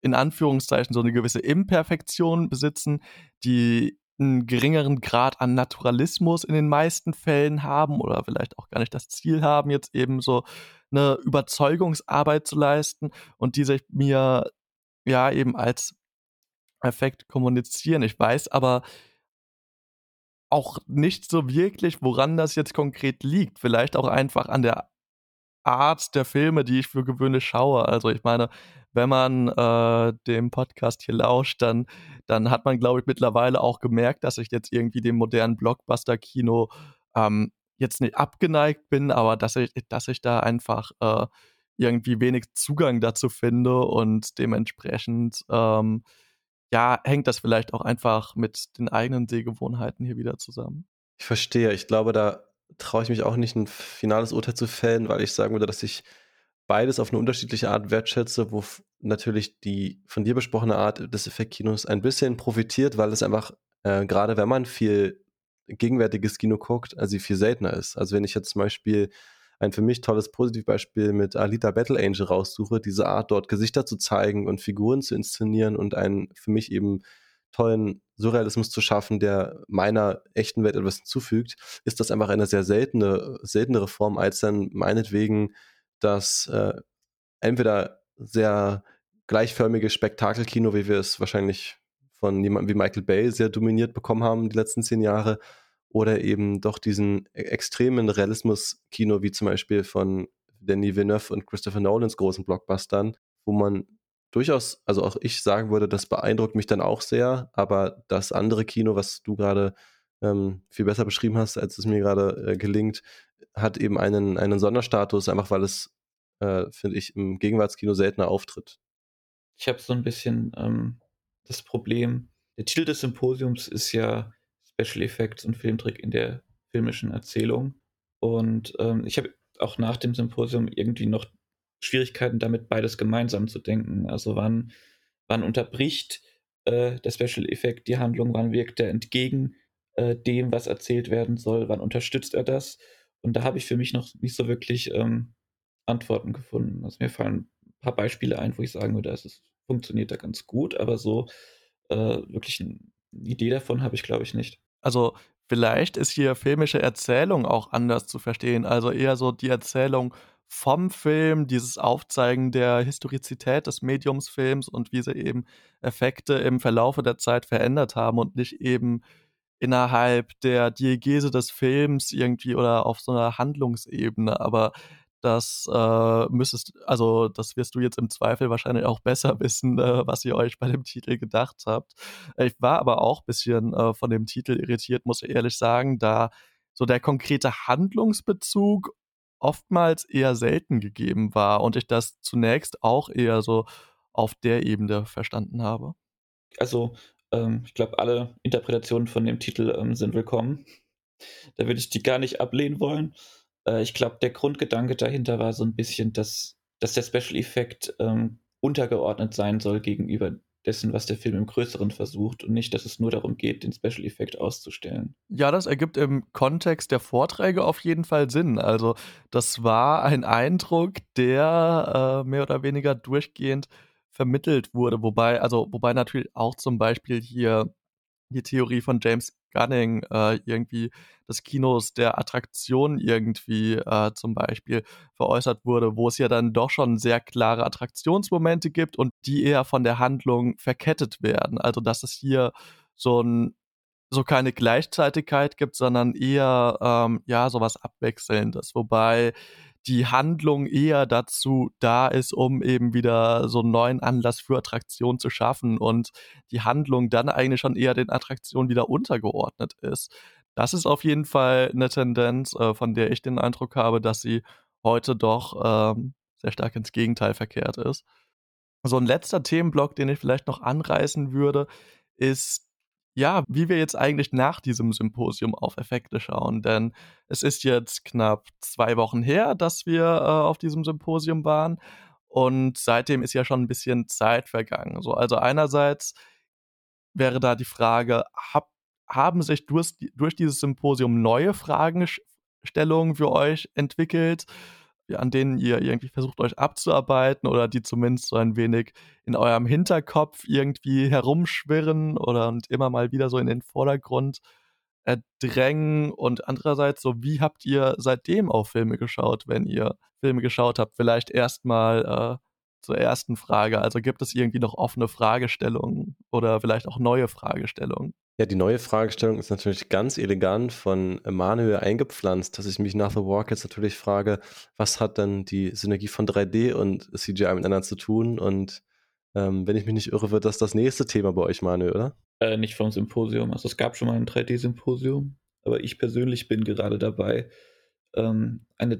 in Anführungszeichen so eine gewisse Imperfektion besitzen, die einen geringeren Grad an Naturalismus in den meisten Fällen haben oder vielleicht auch gar nicht das Ziel haben, jetzt eben so eine Überzeugungsarbeit zu leisten und die sich mir ja eben als Effekt kommunizieren. Ich weiß aber auch nicht so wirklich, woran das jetzt konkret liegt. Vielleicht auch einfach an der Art der Filme, die ich für gewöhnlich schaue. Also ich meine, wenn man äh, dem Podcast hier lauscht, dann, dann hat man, glaube ich, mittlerweile auch gemerkt, dass ich jetzt irgendwie dem modernen Blockbuster-Kino ähm, jetzt nicht abgeneigt bin, aber dass ich, dass ich da einfach äh, irgendwie wenig Zugang dazu finde und dementsprechend ähm, ja, hängt das vielleicht auch einfach mit den eigenen Sehgewohnheiten hier wieder zusammen. Ich verstehe. Ich glaube, da traue ich mich auch nicht, ein finales Urteil zu fällen, weil ich sagen würde, dass ich beides auf eine unterschiedliche Art wertschätze, wo natürlich die von dir besprochene Art des Effektkinos ein bisschen profitiert, weil es einfach, äh, gerade wenn man viel gegenwärtiges Kino guckt, also viel seltener ist. Also wenn ich jetzt zum Beispiel ein für mich tolles Positivbeispiel mit Alita Battle Angel raussuche, diese Art dort Gesichter zu zeigen und Figuren zu inszenieren und einen für mich eben tollen Surrealismus zu schaffen, der meiner echten Welt etwas hinzufügt, ist das einfach eine sehr seltene, seltenere Form als dann meinetwegen das äh, entweder sehr gleichförmige Spektakelkino, wie wir es wahrscheinlich von jemandem wie Michael Bay sehr dominiert bekommen haben die letzten zehn Jahre, oder eben doch diesen e-, extremen Realismus-Kino, wie zum Beispiel von Denis Villeneuve und Christopher Nolans großen Blockbustern, wo man durchaus, also auch ich sagen würde, das beeindruckt mich dann auch sehr, aber das andere Kino, was du gerade ähm, viel besser beschrieben hast, als es mir gerade äh, gelingt, hat eben einen, einen Sonderstatus, einfach weil es, äh, finde ich, im Gegenwartskino seltener auftritt. Ich habe so ein bisschen ähm, das Problem, der Titel des Symposiums ist ja Special Effects und Filmtrick in der filmischen Erzählung. Und ähm, ich habe auch nach dem Symposium irgendwie noch Schwierigkeiten damit, beides gemeinsam zu denken. Also wann, wann unterbricht äh, der Special Effect die Handlung, wann wirkt er entgegen äh, dem, was erzählt werden soll, wann unterstützt er das? Und da habe ich für mich noch nicht so wirklich ähm, Antworten gefunden. Also mir fallen ein paar Beispiele ein, wo ich sagen würde, es funktioniert da ganz gut, aber so äh, wirklich eine Idee davon habe ich, glaube ich, nicht. Also vielleicht ist hier filmische Erzählung auch anders zu verstehen. Also eher so die Erzählung vom Film, dieses Aufzeigen der Historizität des Mediumsfilms und wie sie eben Effekte im Verlaufe der Zeit verändert haben und nicht eben innerhalb der Diegese des Films irgendwie oder auf so einer Handlungsebene. Aber das äh, müsstest, also das wirst du jetzt im Zweifel wahrscheinlich auch besser [LAUGHS] wissen, äh, was ihr euch bei dem Titel gedacht habt. Ich war aber auch ein bisschen äh, von dem Titel irritiert, muss ich ehrlich sagen, da so der konkrete Handlungsbezug oftmals eher selten gegeben war und ich das zunächst auch eher so auf der Ebene verstanden habe. Also, ähm, ich glaube, alle Interpretationen von dem Titel ähm, sind willkommen. Da würde ich die gar nicht ablehnen wollen. Äh, ich glaube, der Grundgedanke dahinter war so ein bisschen, dass, dass der Special Effekt ähm, untergeordnet sein soll gegenüber dessen, was der Film im Größeren versucht und nicht, dass es nur darum geht, den Special Effekt auszustellen. Ja, das ergibt im Kontext der Vorträge auf jeden Fall Sinn. Also das war ein Eindruck, der äh, mehr oder weniger durchgehend vermittelt wurde, wobei, also wobei natürlich auch zum Beispiel hier die Theorie von James Gunning äh, irgendwie des Kinos der Attraktion irgendwie äh, zum Beispiel veräußert wurde, wo es ja dann doch schon sehr klare Attraktionsmomente gibt und die eher von der Handlung verkettet werden. Also dass es hier so ein so keine Gleichzeitigkeit gibt, sondern eher ähm, ja sowas Abwechselndes. Wobei die Handlung eher dazu da ist, um eben wieder so einen neuen Anlass für Attraktion zu schaffen und die Handlung dann eigentlich schon eher den Attraktionen wieder untergeordnet ist. Das ist auf jeden Fall eine Tendenz, äh, von der ich den Eindruck habe, dass sie heute doch ähm, sehr stark ins Gegenteil verkehrt ist. So ein letzter Themenblock, den ich vielleicht noch anreißen würde, ist ja, wie wir jetzt eigentlich nach diesem Symposium auf Effekte schauen. Denn es ist jetzt knapp zwei Wochen her, dass wir äh, auf diesem Symposium waren. Und seitdem ist ja schon ein bisschen Zeit vergangen. So, also einerseits wäre da die Frage, hab, haben sich durch, durch dieses Symposium neue Fragestellungen für euch entwickelt? An denen ihr irgendwie versucht euch abzuarbeiten oder die zumindest so ein wenig in eurem Hinterkopf irgendwie herumschwirren oder und immer mal wieder so in den Vordergrund äh, drängen und andererseits so, wie habt ihr seitdem auf Filme geschaut, wenn ihr Filme geschaut habt? Vielleicht erstmal zur ersten Frage. Also gibt es irgendwie noch offene Fragestellungen oder vielleicht auch neue Fragestellungen? Ja, die neue Fragestellung ist natürlich ganz elegant von Emanuel eingepflanzt, dass ich mich nach The Walk jetzt natürlich frage, was hat denn die Synergie von 3D und CGI miteinander zu tun? Und ähm, wenn ich mich nicht irre, wird das das nächste Thema bei euch, Manuel, oder? Äh, nicht vom Symposium. Also es gab schon mal ein 3D-Symposium, aber ich persönlich bin gerade dabei, ähm, eine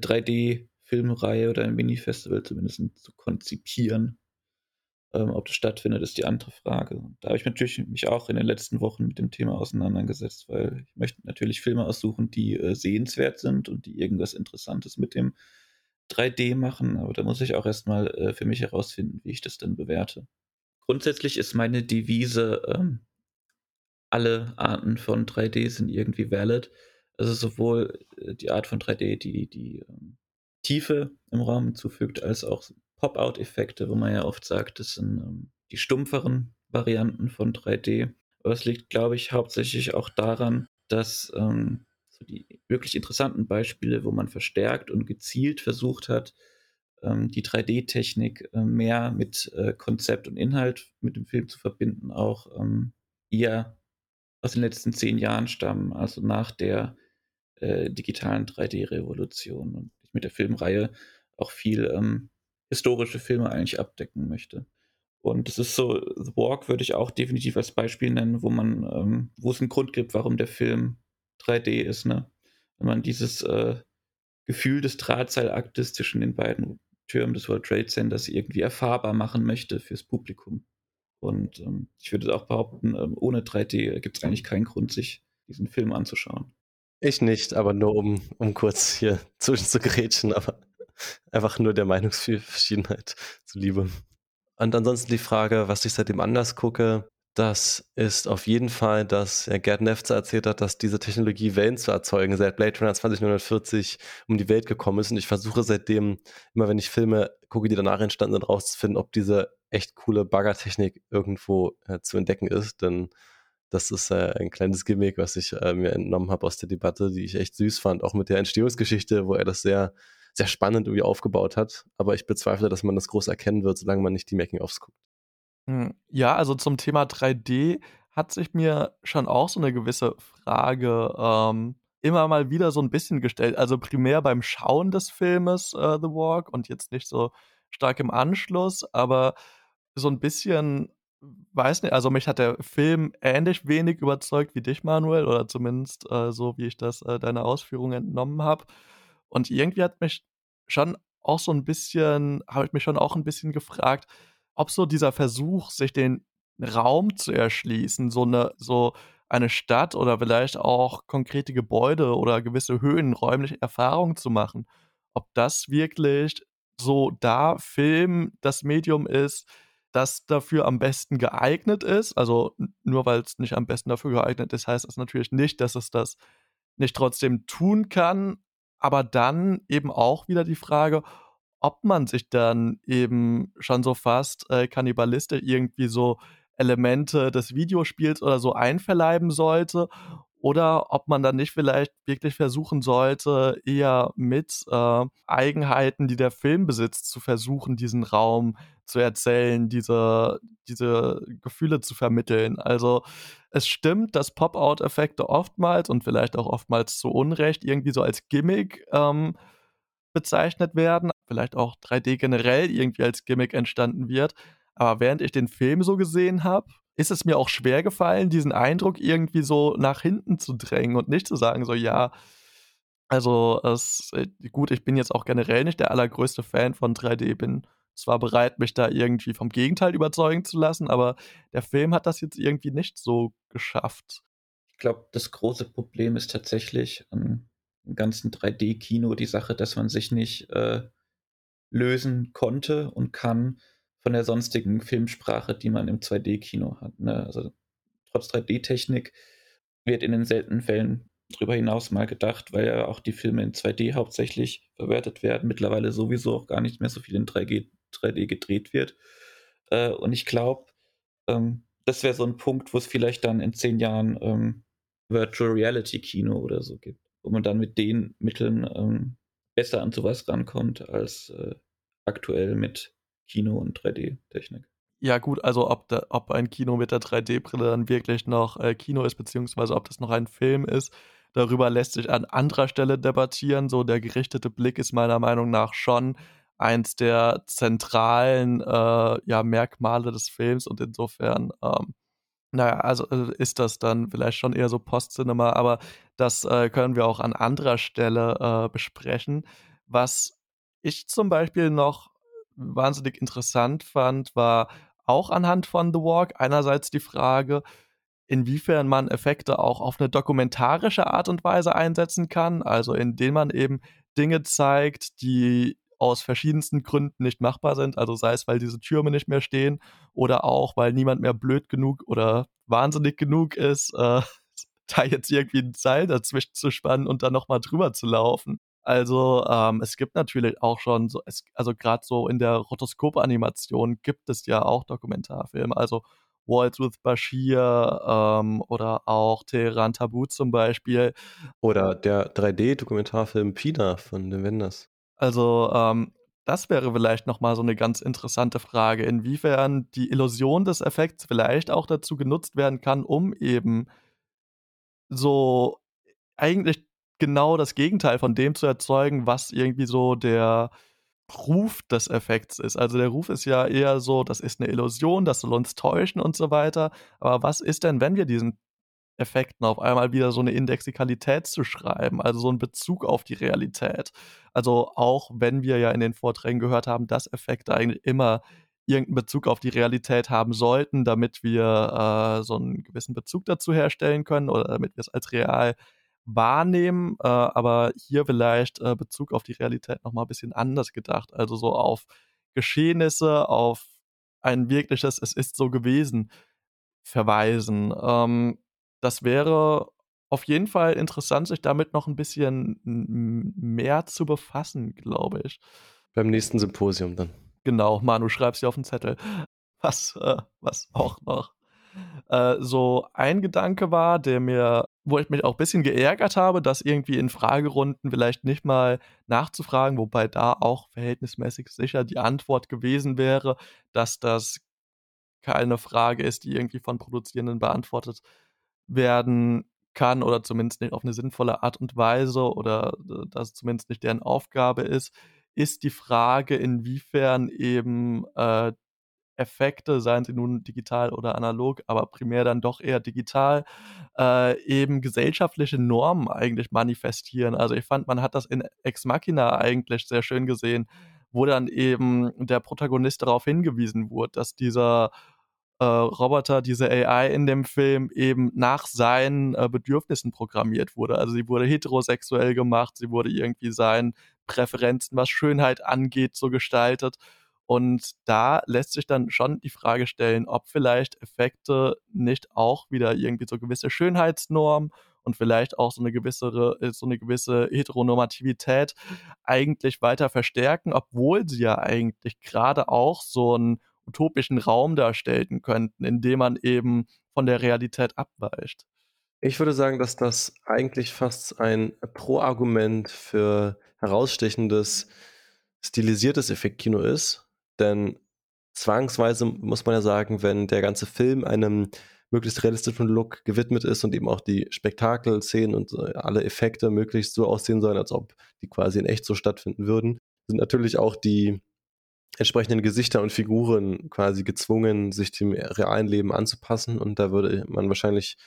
3D-Filmreihe oder ein Mini-Festival zumindest zu konzipieren. Ähm, ob das stattfindet, ist die andere Frage. Da habe ich natürlich mich auch in den letzten Wochen mit dem Thema auseinandergesetzt, weil ich möchte natürlich Filme aussuchen, die äh, sehenswert sind und die irgendwas Interessantes mit dem 3D machen. Aber da muss ich auch erstmal äh, für mich herausfinden, wie ich das denn bewerte. Grundsätzlich ist meine Devise, ähm, alle Arten von 3D sind irgendwie valid. Also sowohl äh, die Art von 3D, die die ähm, Tiefe im Raum zufügt, als auch Pop-out-Effekte, wo man ja oft sagt, das sind ähm, die stumpferen Varianten von 3D. Aber es liegt, glaube ich, hauptsächlich auch daran, dass ähm, so die wirklich interessanten Beispiele, wo man verstärkt und gezielt versucht hat, ähm, die 3D-Technik äh, mehr mit äh, Konzept und Inhalt mit dem Film zu verbinden, auch ähm, eher aus den letzten zehn Jahren stammen, also nach der äh, digitalen 3D-Revolution und mit der Filmreihe auch viel ähm, historische Filme eigentlich abdecken möchte. Und es ist so, The Walk würde ich auch definitiv als Beispiel nennen, wo man, ähm, wo es einen Grund gibt, warum der Film 3D ist, ne? Wenn man dieses äh, Gefühl des Drahtseilaktes zwischen den beiden Türmen des World Trade Centers irgendwie erfahrbar machen möchte fürs Publikum. Und ähm, ich würde auch behaupten, ähm, ohne 3D gibt es eigentlich keinen Grund, sich diesen Film anzuschauen. Ich nicht, aber nur um, um kurz hier [LAUGHS] zwischen zu grätschen, aber Einfach nur der Meinungsverschiedenheit zuliebe. Und ansonsten die Frage, was ich seitdem anders gucke, das ist auf jeden Fall, dass Gerd Nefzer erzählt hat, dass diese Technologie Wellen zu erzeugen seit Blade Runner 2049 um die Welt gekommen ist. Und ich versuche seitdem, immer wenn ich Filme gucke, die danach entstanden sind, rauszufinden, ob diese echt coole Baggertechnik irgendwo äh, zu entdecken ist. Denn das ist äh, ein kleines Gimmick, was ich äh, mir entnommen habe aus der Debatte, die ich echt süß fand, auch mit der Entstehungsgeschichte, wo er das sehr sehr spannend irgendwie aufgebaut hat. Aber ich bezweifle, dass man das groß erkennen wird, solange man nicht die Making-ofs guckt. Hm, ja, also zum Thema 3D hat sich mir schon auch so eine gewisse Frage ähm, immer mal wieder so ein bisschen gestellt. Also primär beim Schauen des Filmes uh, The Walk und jetzt nicht so stark im Anschluss, aber so ein bisschen, weiß nicht, also mich hat der Film ähnlich wenig überzeugt wie dich, Manuel, oder zumindest äh, so, wie ich das äh, deiner Ausführung entnommen habe. Und irgendwie hat mich schon auch so ein bisschen habe ich mich schon auch ein bisschen gefragt, ob so dieser Versuch, sich den Raum zu erschließen, so eine so eine Stadt oder vielleicht auch konkrete Gebäude oder gewisse Höhen, räumliche Erfahrungen zu machen, ob das wirklich so da Film das Medium ist, das dafür am besten geeignet ist. Also nur weil es nicht am besten dafür geeignet ist, heißt das natürlich nicht, dass es das nicht trotzdem tun kann aber dann eben auch wieder die Frage, ob man sich dann eben schon so fast äh, kannibalistisch irgendwie so Elemente des Videospiels oder so einverleiben sollte oder ob man dann nicht vielleicht wirklich versuchen sollte, eher mit äh, Eigenheiten, die der Film besitzt, zu versuchen, diesen Raum zu erzählen, diese, diese Gefühle zu vermitteln. Also es stimmt, dass Pop-out-Effekte oftmals und vielleicht auch oftmals zu Unrecht irgendwie so als Gimmick ähm, bezeichnet werden, vielleicht auch 3D generell irgendwie als Gimmick entstanden wird. Aber während ich den Film so gesehen habe, ist es mir auch schwer gefallen, diesen Eindruck irgendwie so nach hinten zu drängen und nicht zu sagen, so ja, also es, äh, gut, ich bin jetzt auch generell nicht der allergrößte Fan von 3D, bin zwar bereit, mich da irgendwie vom Gegenteil überzeugen zu lassen, aber der Film hat das jetzt irgendwie nicht so geschafft. Ich glaube, das große Problem ist tatsächlich am ganzen 3D-Kino die Sache, dass man sich nicht äh, lösen konnte und kann von der sonstigen Filmsprache, die man im 2D-Kino hat. Ne? Also trotz 3D-Technik wird in den seltenen Fällen darüber hinaus mal gedacht, weil ja auch die Filme in 2D hauptsächlich verwertet werden, mittlerweile sowieso auch gar nicht mehr so viel in 3D, 3D gedreht wird. Äh, und ich glaube, ähm, das wäre so ein Punkt, wo es vielleicht dann in zehn Jahren ähm, Virtual Reality Kino oder so gibt, wo man dann mit den Mitteln ähm, besser an sowas rankommt als äh, aktuell mit Kino und 3D-Technik. Ja, gut, also ob, da, ob ein Kino mit der 3D-Brille dann wirklich noch äh, Kino ist, beziehungsweise ob das noch ein Film ist, darüber lässt sich an anderer Stelle debattieren. So der gerichtete Blick ist meiner Meinung nach schon eins der zentralen äh, ja, Merkmale des Films und insofern, ähm, naja, also äh, ist das dann vielleicht schon eher so Post-Cinema, aber das äh, können wir auch an anderer Stelle äh, besprechen. Was ich zum Beispiel noch wahnsinnig interessant fand, war auch anhand von The Walk einerseits die Frage, inwiefern man Effekte auch auf eine dokumentarische Art und Weise einsetzen kann, also indem man eben Dinge zeigt, die aus verschiedensten Gründen nicht machbar sind. Also sei es, weil diese Türme nicht mehr stehen oder auch, weil niemand mehr blöd genug oder wahnsinnig genug ist, äh, [LAUGHS] da jetzt irgendwie ein Seil dazwischen zu spannen und dann nochmal drüber zu laufen. Also ähm, es gibt natürlich auch schon so, es, also gerade so in der Rotoskop-Animation gibt es ja auch Dokumentarfilme. Also Waltz with Bashir ähm, oder auch Teheran Tabu zum Beispiel. Oder der 3D-Dokumentarfilm Pina von den Wenders. Also, ähm, das wäre vielleicht noch mal so eine ganz interessante Frage, inwiefern die Illusion des Effekts vielleicht auch dazu genutzt werden kann, um eben so eigentlich genau das Gegenteil von dem zu erzeugen, was irgendwie so der Ruf des Effekts ist. Also, der Ruf ist ja eher so, das ist eine Illusion, das soll uns täuschen und so weiter. Aber was ist denn, wenn wir diesen Effekten auf einmal wieder so eine Indexikalität zu schreiben, also so einen Bezug auf die Realität. Also auch wenn wir ja in den Vorträgen gehört haben, dass Effekte eigentlich immer irgendeinen Bezug auf die Realität haben sollten, damit wir äh, so einen gewissen Bezug dazu herstellen können oder damit wir es als real wahrnehmen, äh, aber hier vielleicht äh, Bezug auf die Realität nochmal ein bisschen anders gedacht, also so auf Geschehnisse, auf ein wirkliches Es ist so gewesen verweisen. Ähm, das wäre auf jeden Fall interessant, sich damit noch ein bisschen mehr zu befassen, glaube ich. Beim nächsten Symposium dann. Genau, Manu, schreib's dir auf den Zettel. [LAUGHS] Was, äh, was auch noch äh, so ein Gedanke war, der mir, wo ich mich auch ein bisschen geärgert habe, dass irgendwie in Fragerunden vielleicht nicht mal nachzufragen, wobei da auch verhältnismäßig sicher die Antwort gewesen wäre, dass das keine Frage ist, die irgendwie von Produzierenden beantwortet werden kann oder zumindest nicht auf eine sinnvolle Art und Weise oder äh, dass zumindest nicht deren Aufgabe ist, ist die Frage, inwiefern eben äh, Effekte, seien sie nun digital oder analog, aber primär dann doch eher digital, äh, eben gesellschaftliche Normen eigentlich manifestieren. Also ich fand, man hat das in Ex Machina eigentlich sehr schön gesehen, wo dann eben der Protagonist darauf hingewiesen wurde, dass dieser äh, Roboter, diese AI in dem Film eben nach seinen äh, Bedürfnissen programmiert wurde. Also sie wurde heterosexuell gemacht, sie wurde irgendwie seinen Präferenzen, was Schönheit angeht, so gestaltet. Und da lässt sich dann schon die Frage stellen, ob vielleicht Effekte nicht auch wieder irgendwie so gewisse Schönheitsnormen und vielleicht auch so eine gewisse, äh, so eine gewisse Heteronormativität eigentlich weiter verstärken, obwohl sie ja eigentlich gerade auch so einen utopischen Raum darstellen könnten, in dem man eben von der Realität abweicht. Ich würde sagen, dass das eigentlich fast ein Pro-Argument für herausstechendes, stilisiertes Effektkino ist. Denn zwangsweise muss man ja sagen, wenn der ganze Film einem möglichst realistischen Look gewidmet ist und eben auch die Spektakelszenen und alle Effekte möglichst so aussehen sollen, als ob die quasi in echt so stattfinden würden, sind natürlich auch die entsprechenden Gesichter und Figuren quasi gezwungen, sich dem realen Leben anzupassen. Und da würde man wahrscheinlich,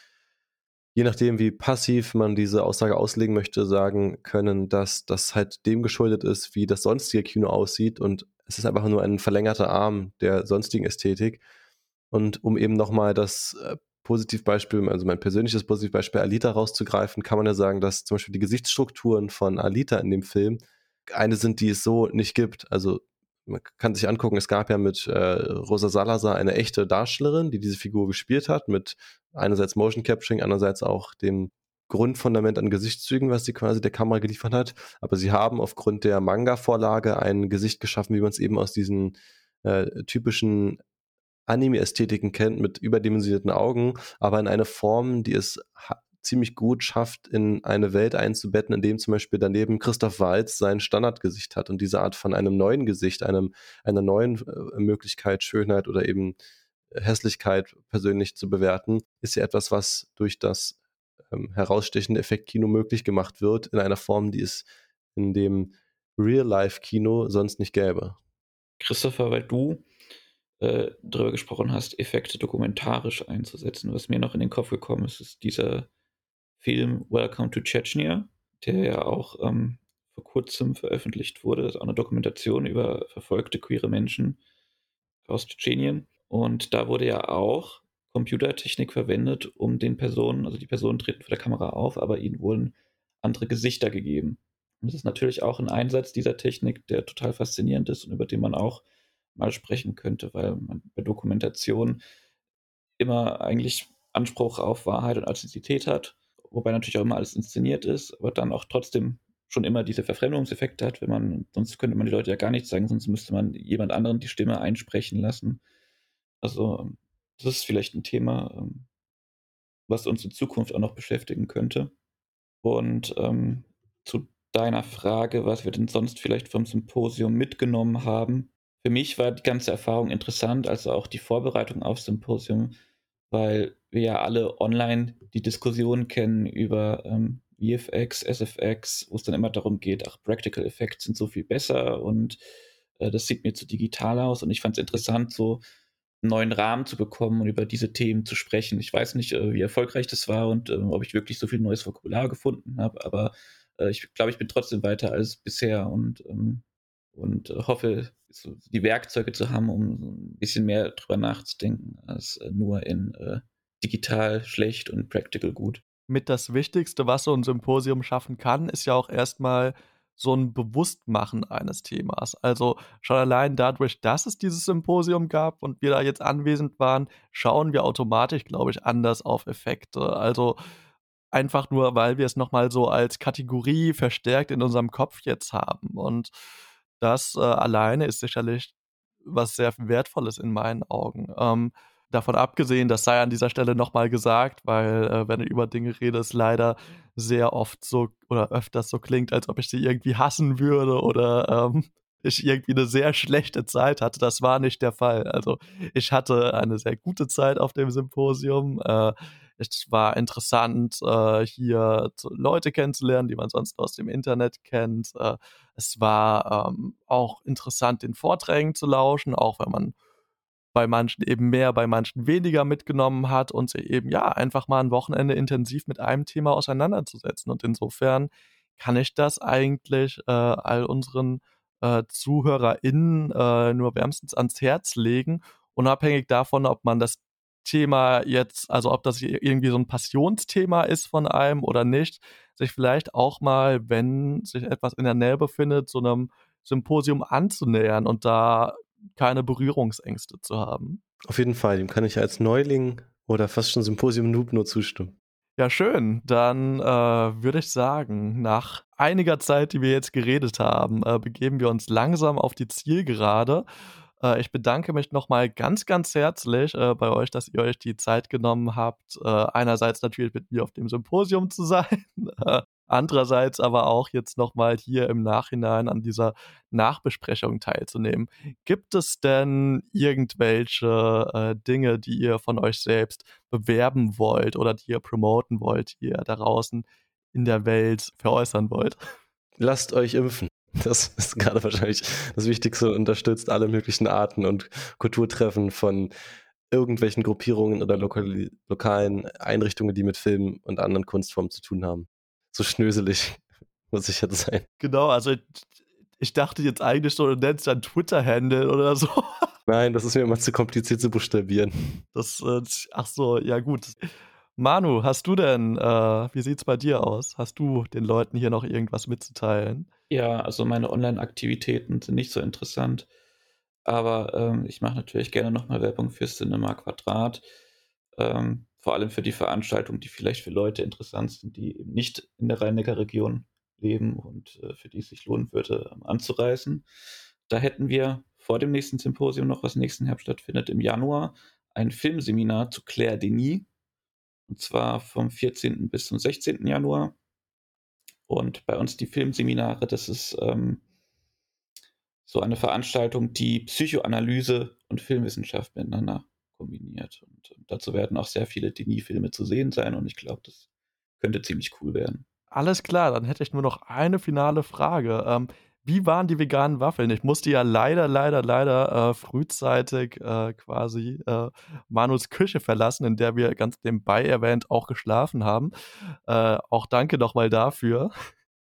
je nachdem, wie passiv man diese Aussage auslegen möchte, sagen können, dass das halt dem geschuldet ist, wie das sonstige Kino aussieht und es ist einfach nur ein verlängerter Arm der sonstigen Ästhetik. Und um eben nochmal das äh, Positivbeispiel, also mein persönliches Positivbeispiel Alita rauszugreifen, kann man ja sagen, dass zum Beispiel die Gesichtsstrukturen von Alita in dem Film eine sind, die es so nicht gibt. Also man kann sich angucken, es gab ja mit äh, Rosa Salazar eine echte Darstellerin, die diese Figur gespielt hat, mit einerseits Motion Capturing, andererseits auch dem Grundfundament an Gesichtszügen, was sie quasi der Kamera geliefert hat. Aber sie haben aufgrund der Manga-Vorlage ein Gesicht geschaffen, wie man es eben aus diesen äh, typischen Anime-Ästhetiken kennt, mit überdimensionierten Augen, aber in eine Form, die es ziemlich gut schafft, in eine Welt einzubetten, in dem zum Beispiel daneben Christoph Walz sein Standardgesicht hat und diese Art von einem neuen Gesicht, einem, einer neuen äh, Möglichkeit, Schönheit oder eben Hässlichkeit persönlich zu bewerten, ist ja etwas, was durch das ähm, herausstechende Effektkino möglich gemacht wird, in einer Form, die es in dem Real-Life-Kino sonst nicht gäbe. Christopher, weil du äh, darüber gesprochen hast, Effekte dokumentarisch einzusetzen. Was mir noch in den Kopf gekommen ist, ist dieser Film Welcome to Chechnya, der ja auch ähm, vor kurzem veröffentlicht wurde. Das ist auch eine Dokumentation über verfolgte queere Menschen aus Tschetschenien. Und da wurde ja auch Computertechnik verwendet, um den Personen, also die Personen treten vor der Kamera auf, aber ihnen wurden andere Gesichter gegeben. Und das ist natürlich auch ein Einsatz dieser Technik, der total faszinierend ist und über den man auch mal sprechen könnte, weil man bei Dokumentation immer eigentlich Anspruch auf Wahrheit und Authentizität hat, wobei natürlich auch immer alles inszeniert ist, aber dann auch trotzdem schon immer diese Verfremdungseffekte hat, wenn man, sonst könnte man die Leute ja gar nichts sagen, sonst müsste man jemand anderen die Stimme einsprechen lassen. Also, das ist vielleicht ein Thema, ähm, was uns in Zukunft auch noch beschäftigen könnte. Und ähm, zu deiner Frage, was wir denn sonst vielleicht vom Symposium mitgenommen haben, für mich war die ganze Erfahrung interessant, also auch die Vorbereitung aufs Symposium, weil wir ja alle online die Diskussion kennen über ähm, VFX, SFX, wo es dann immer darum geht, ach, Practical Effects sind so viel besser und äh, das sieht mir zu digital aus. Und ich fand es interessant, so einen neuen Rahmen zu bekommen und über diese Themen zu sprechen. Ich weiß nicht, äh, wie erfolgreich das war und äh, ob ich wirklich so viel neues Vokabular gefunden habe, aber äh, ich glaube, ich bin trotzdem weiter als bisher und ähm, und äh, hoffe, die Werkzeuge zu haben, um ein bisschen mehr drüber nachzudenken, als äh, nur in äh, digital schlecht und practical gut. Mit das Wichtigste, was so ein Symposium schaffen kann, ist ja auch erstmal so ein Bewusstmachen eines Themas. Also schon allein dadurch, dass es dieses Symposium gab und wir da jetzt anwesend waren, schauen wir automatisch, glaube ich, anders auf Effekte. Also einfach nur, weil wir es nochmal so als Kategorie verstärkt in unserem Kopf jetzt haben. Und das äh, alleine ist sicherlich was sehr Wertvolles in meinen Augen. Ähm, davon abgesehen, das sei an dieser Stelle nochmal gesagt, weil äh, wenn ich über Dinge rede, es leider sehr oft so oder öfters so klingt, als ob ich sie irgendwie hassen würde oder ähm, [LAUGHS] ich irgendwie eine sehr schlechte Zeit hatte. Das war nicht der Fall. Also ich hatte eine sehr gute Zeit auf dem Symposium. Äh, es war interessant, äh, hier Leute kennenzulernen, die man sonst aus dem Internet kennt. Äh, es war ähm, auch interessant, den Vorträgen zu lauschen, auch wenn man bei manchen eben mehr, bei manchen weniger mitgenommen hat und sie eben ja einfach mal ein Wochenende intensiv mit einem Thema auseinanderzusetzen. Und insofern kann ich das eigentlich äh, all unseren äh, ZuhörerInnen äh, nur wärmstens ans Herz legen, unabhängig davon, ob man das Thema jetzt, also ob das irgendwie so ein Passionsthema ist von einem oder nicht, sich vielleicht auch mal, wenn sich etwas in der Nähe befindet, so einem Symposium anzunähern und da keine Berührungsängste zu haben. Auf jeden Fall, dem kann ich als Neuling oder fast schon Symposium-Noob nur zustimmen. Ja, schön. Dann äh, würde ich sagen, nach einiger Zeit, die wir jetzt geredet haben, äh, begeben wir uns langsam auf die Zielgerade. Äh, ich bedanke mich nochmal ganz, ganz herzlich äh, bei euch, dass ihr euch die Zeit genommen habt, äh, einerseits natürlich mit mir auf dem Symposium zu sein, [LAUGHS] andererseits aber auch jetzt nochmal hier im Nachhinein an dieser Nachbesprechung teilzunehmen. Gibt es denn irgendwelche Dinge, die ihr von euch selbst bewerben wollt oder die ihr promoten wollt, die ihr da draußen in der Welt veräußern wollt? Lasst euch impfen. Das ist gerade wahrscheinlich das Wichtigste, unterstützt alle möglichen Arten und Kulturtreffen von irgendwelchen Gruppierungen oder lokal lokalen Einrichtungen, die mit Film und anderen Kunstformen zu tun haben. So schnöselig [LAUGHS] muss ich jetzt sein. Genau, also ich dachte jetzt eigentlich so, du nennst dein Twitter-Handle oder so. [LAUGHS] Nein, das ist mir immer zu kompliziert zu buchstabieren. Das, äh, ach so, ja gut. Manu, hast du denn, äh, wie sieht's bei dir aus? Hast du den Leuten hier noch irgendwas mitzuteilen? Ja, also meine Online-Aktivitäten sind nicht so interessant, aber ähm, ich mache natürlich gerne nochmal Werbung für Cinema Quadrat. Ähm, vor allem für die Veranstaltungen, die vielleicht für Leute interessant sind, die eben nicht in der Rhein-Neckar-Region leben und äh, für die es sich lohnen würde, ähm, anzureisen. Da hätten wir vor dem nächsten Symposium noch, was nächsten Herbst stattfindet, im Januar, ein Filmseminar zu Claire Denis. Und zwar vom 14. bis zum 16. Januar. Und bei uns die Filmseminare, das ist ähm, so eine Veranstaltung, die Psychoanalyse und Filmwissenschaft miteinander kombiniert. Und äh, dazu werden auch sehr viele Denis-Filme zu sehen sein und ich glaube, das könnte ziemlich cool werden. Alles klar, dann hätte ich nur noch eine finale Frage. Ähm, wie waren die veganen Waffeln? Ich musste ja leider, leider, leider äh, frühzeitig äh, quasi äh, Manus Küche verlassen, in der wir ganz nebenbei erwähnt auch geschlafen haben. Äh, auch danke nochmal dafür.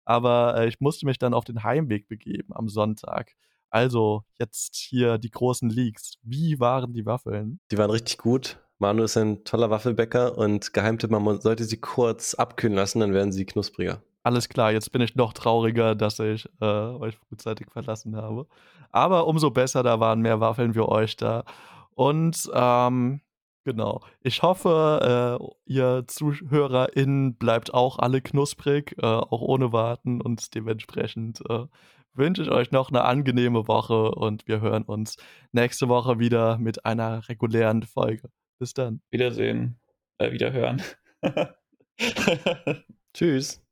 Aber äh, ich musste mich dann auf den Heimweg begeben am Sonntag. Also jetzt hier die großen Leaks. Wie waren die Waffeln? Die waren richtig gut. Manu ist ein toller Waffelbäcker und Geheimtipp, man sollte sie kurz abkühlen lassen, dann werden sie knuspriger. Alles klar, jetzt bin ich noch trauriger, dass ich äh, euch frühzeitig verlassen habe. Aber umso besser, da waren mehr Waffeln für euch da. Und ähm, genau, ich hoffe, äh, ihr ZuhörerInnen bleibt auch alle knusprig, äh, auch ohne Warten und dementsprechend äh, wünsche ich euch noch eine angenehme Woche und wir hören uns nächste Woche wieder mit einer regulären Folge. Bis dann. Wiedersehen. Äh, wiederhören. [LAUGHS] Tschüss.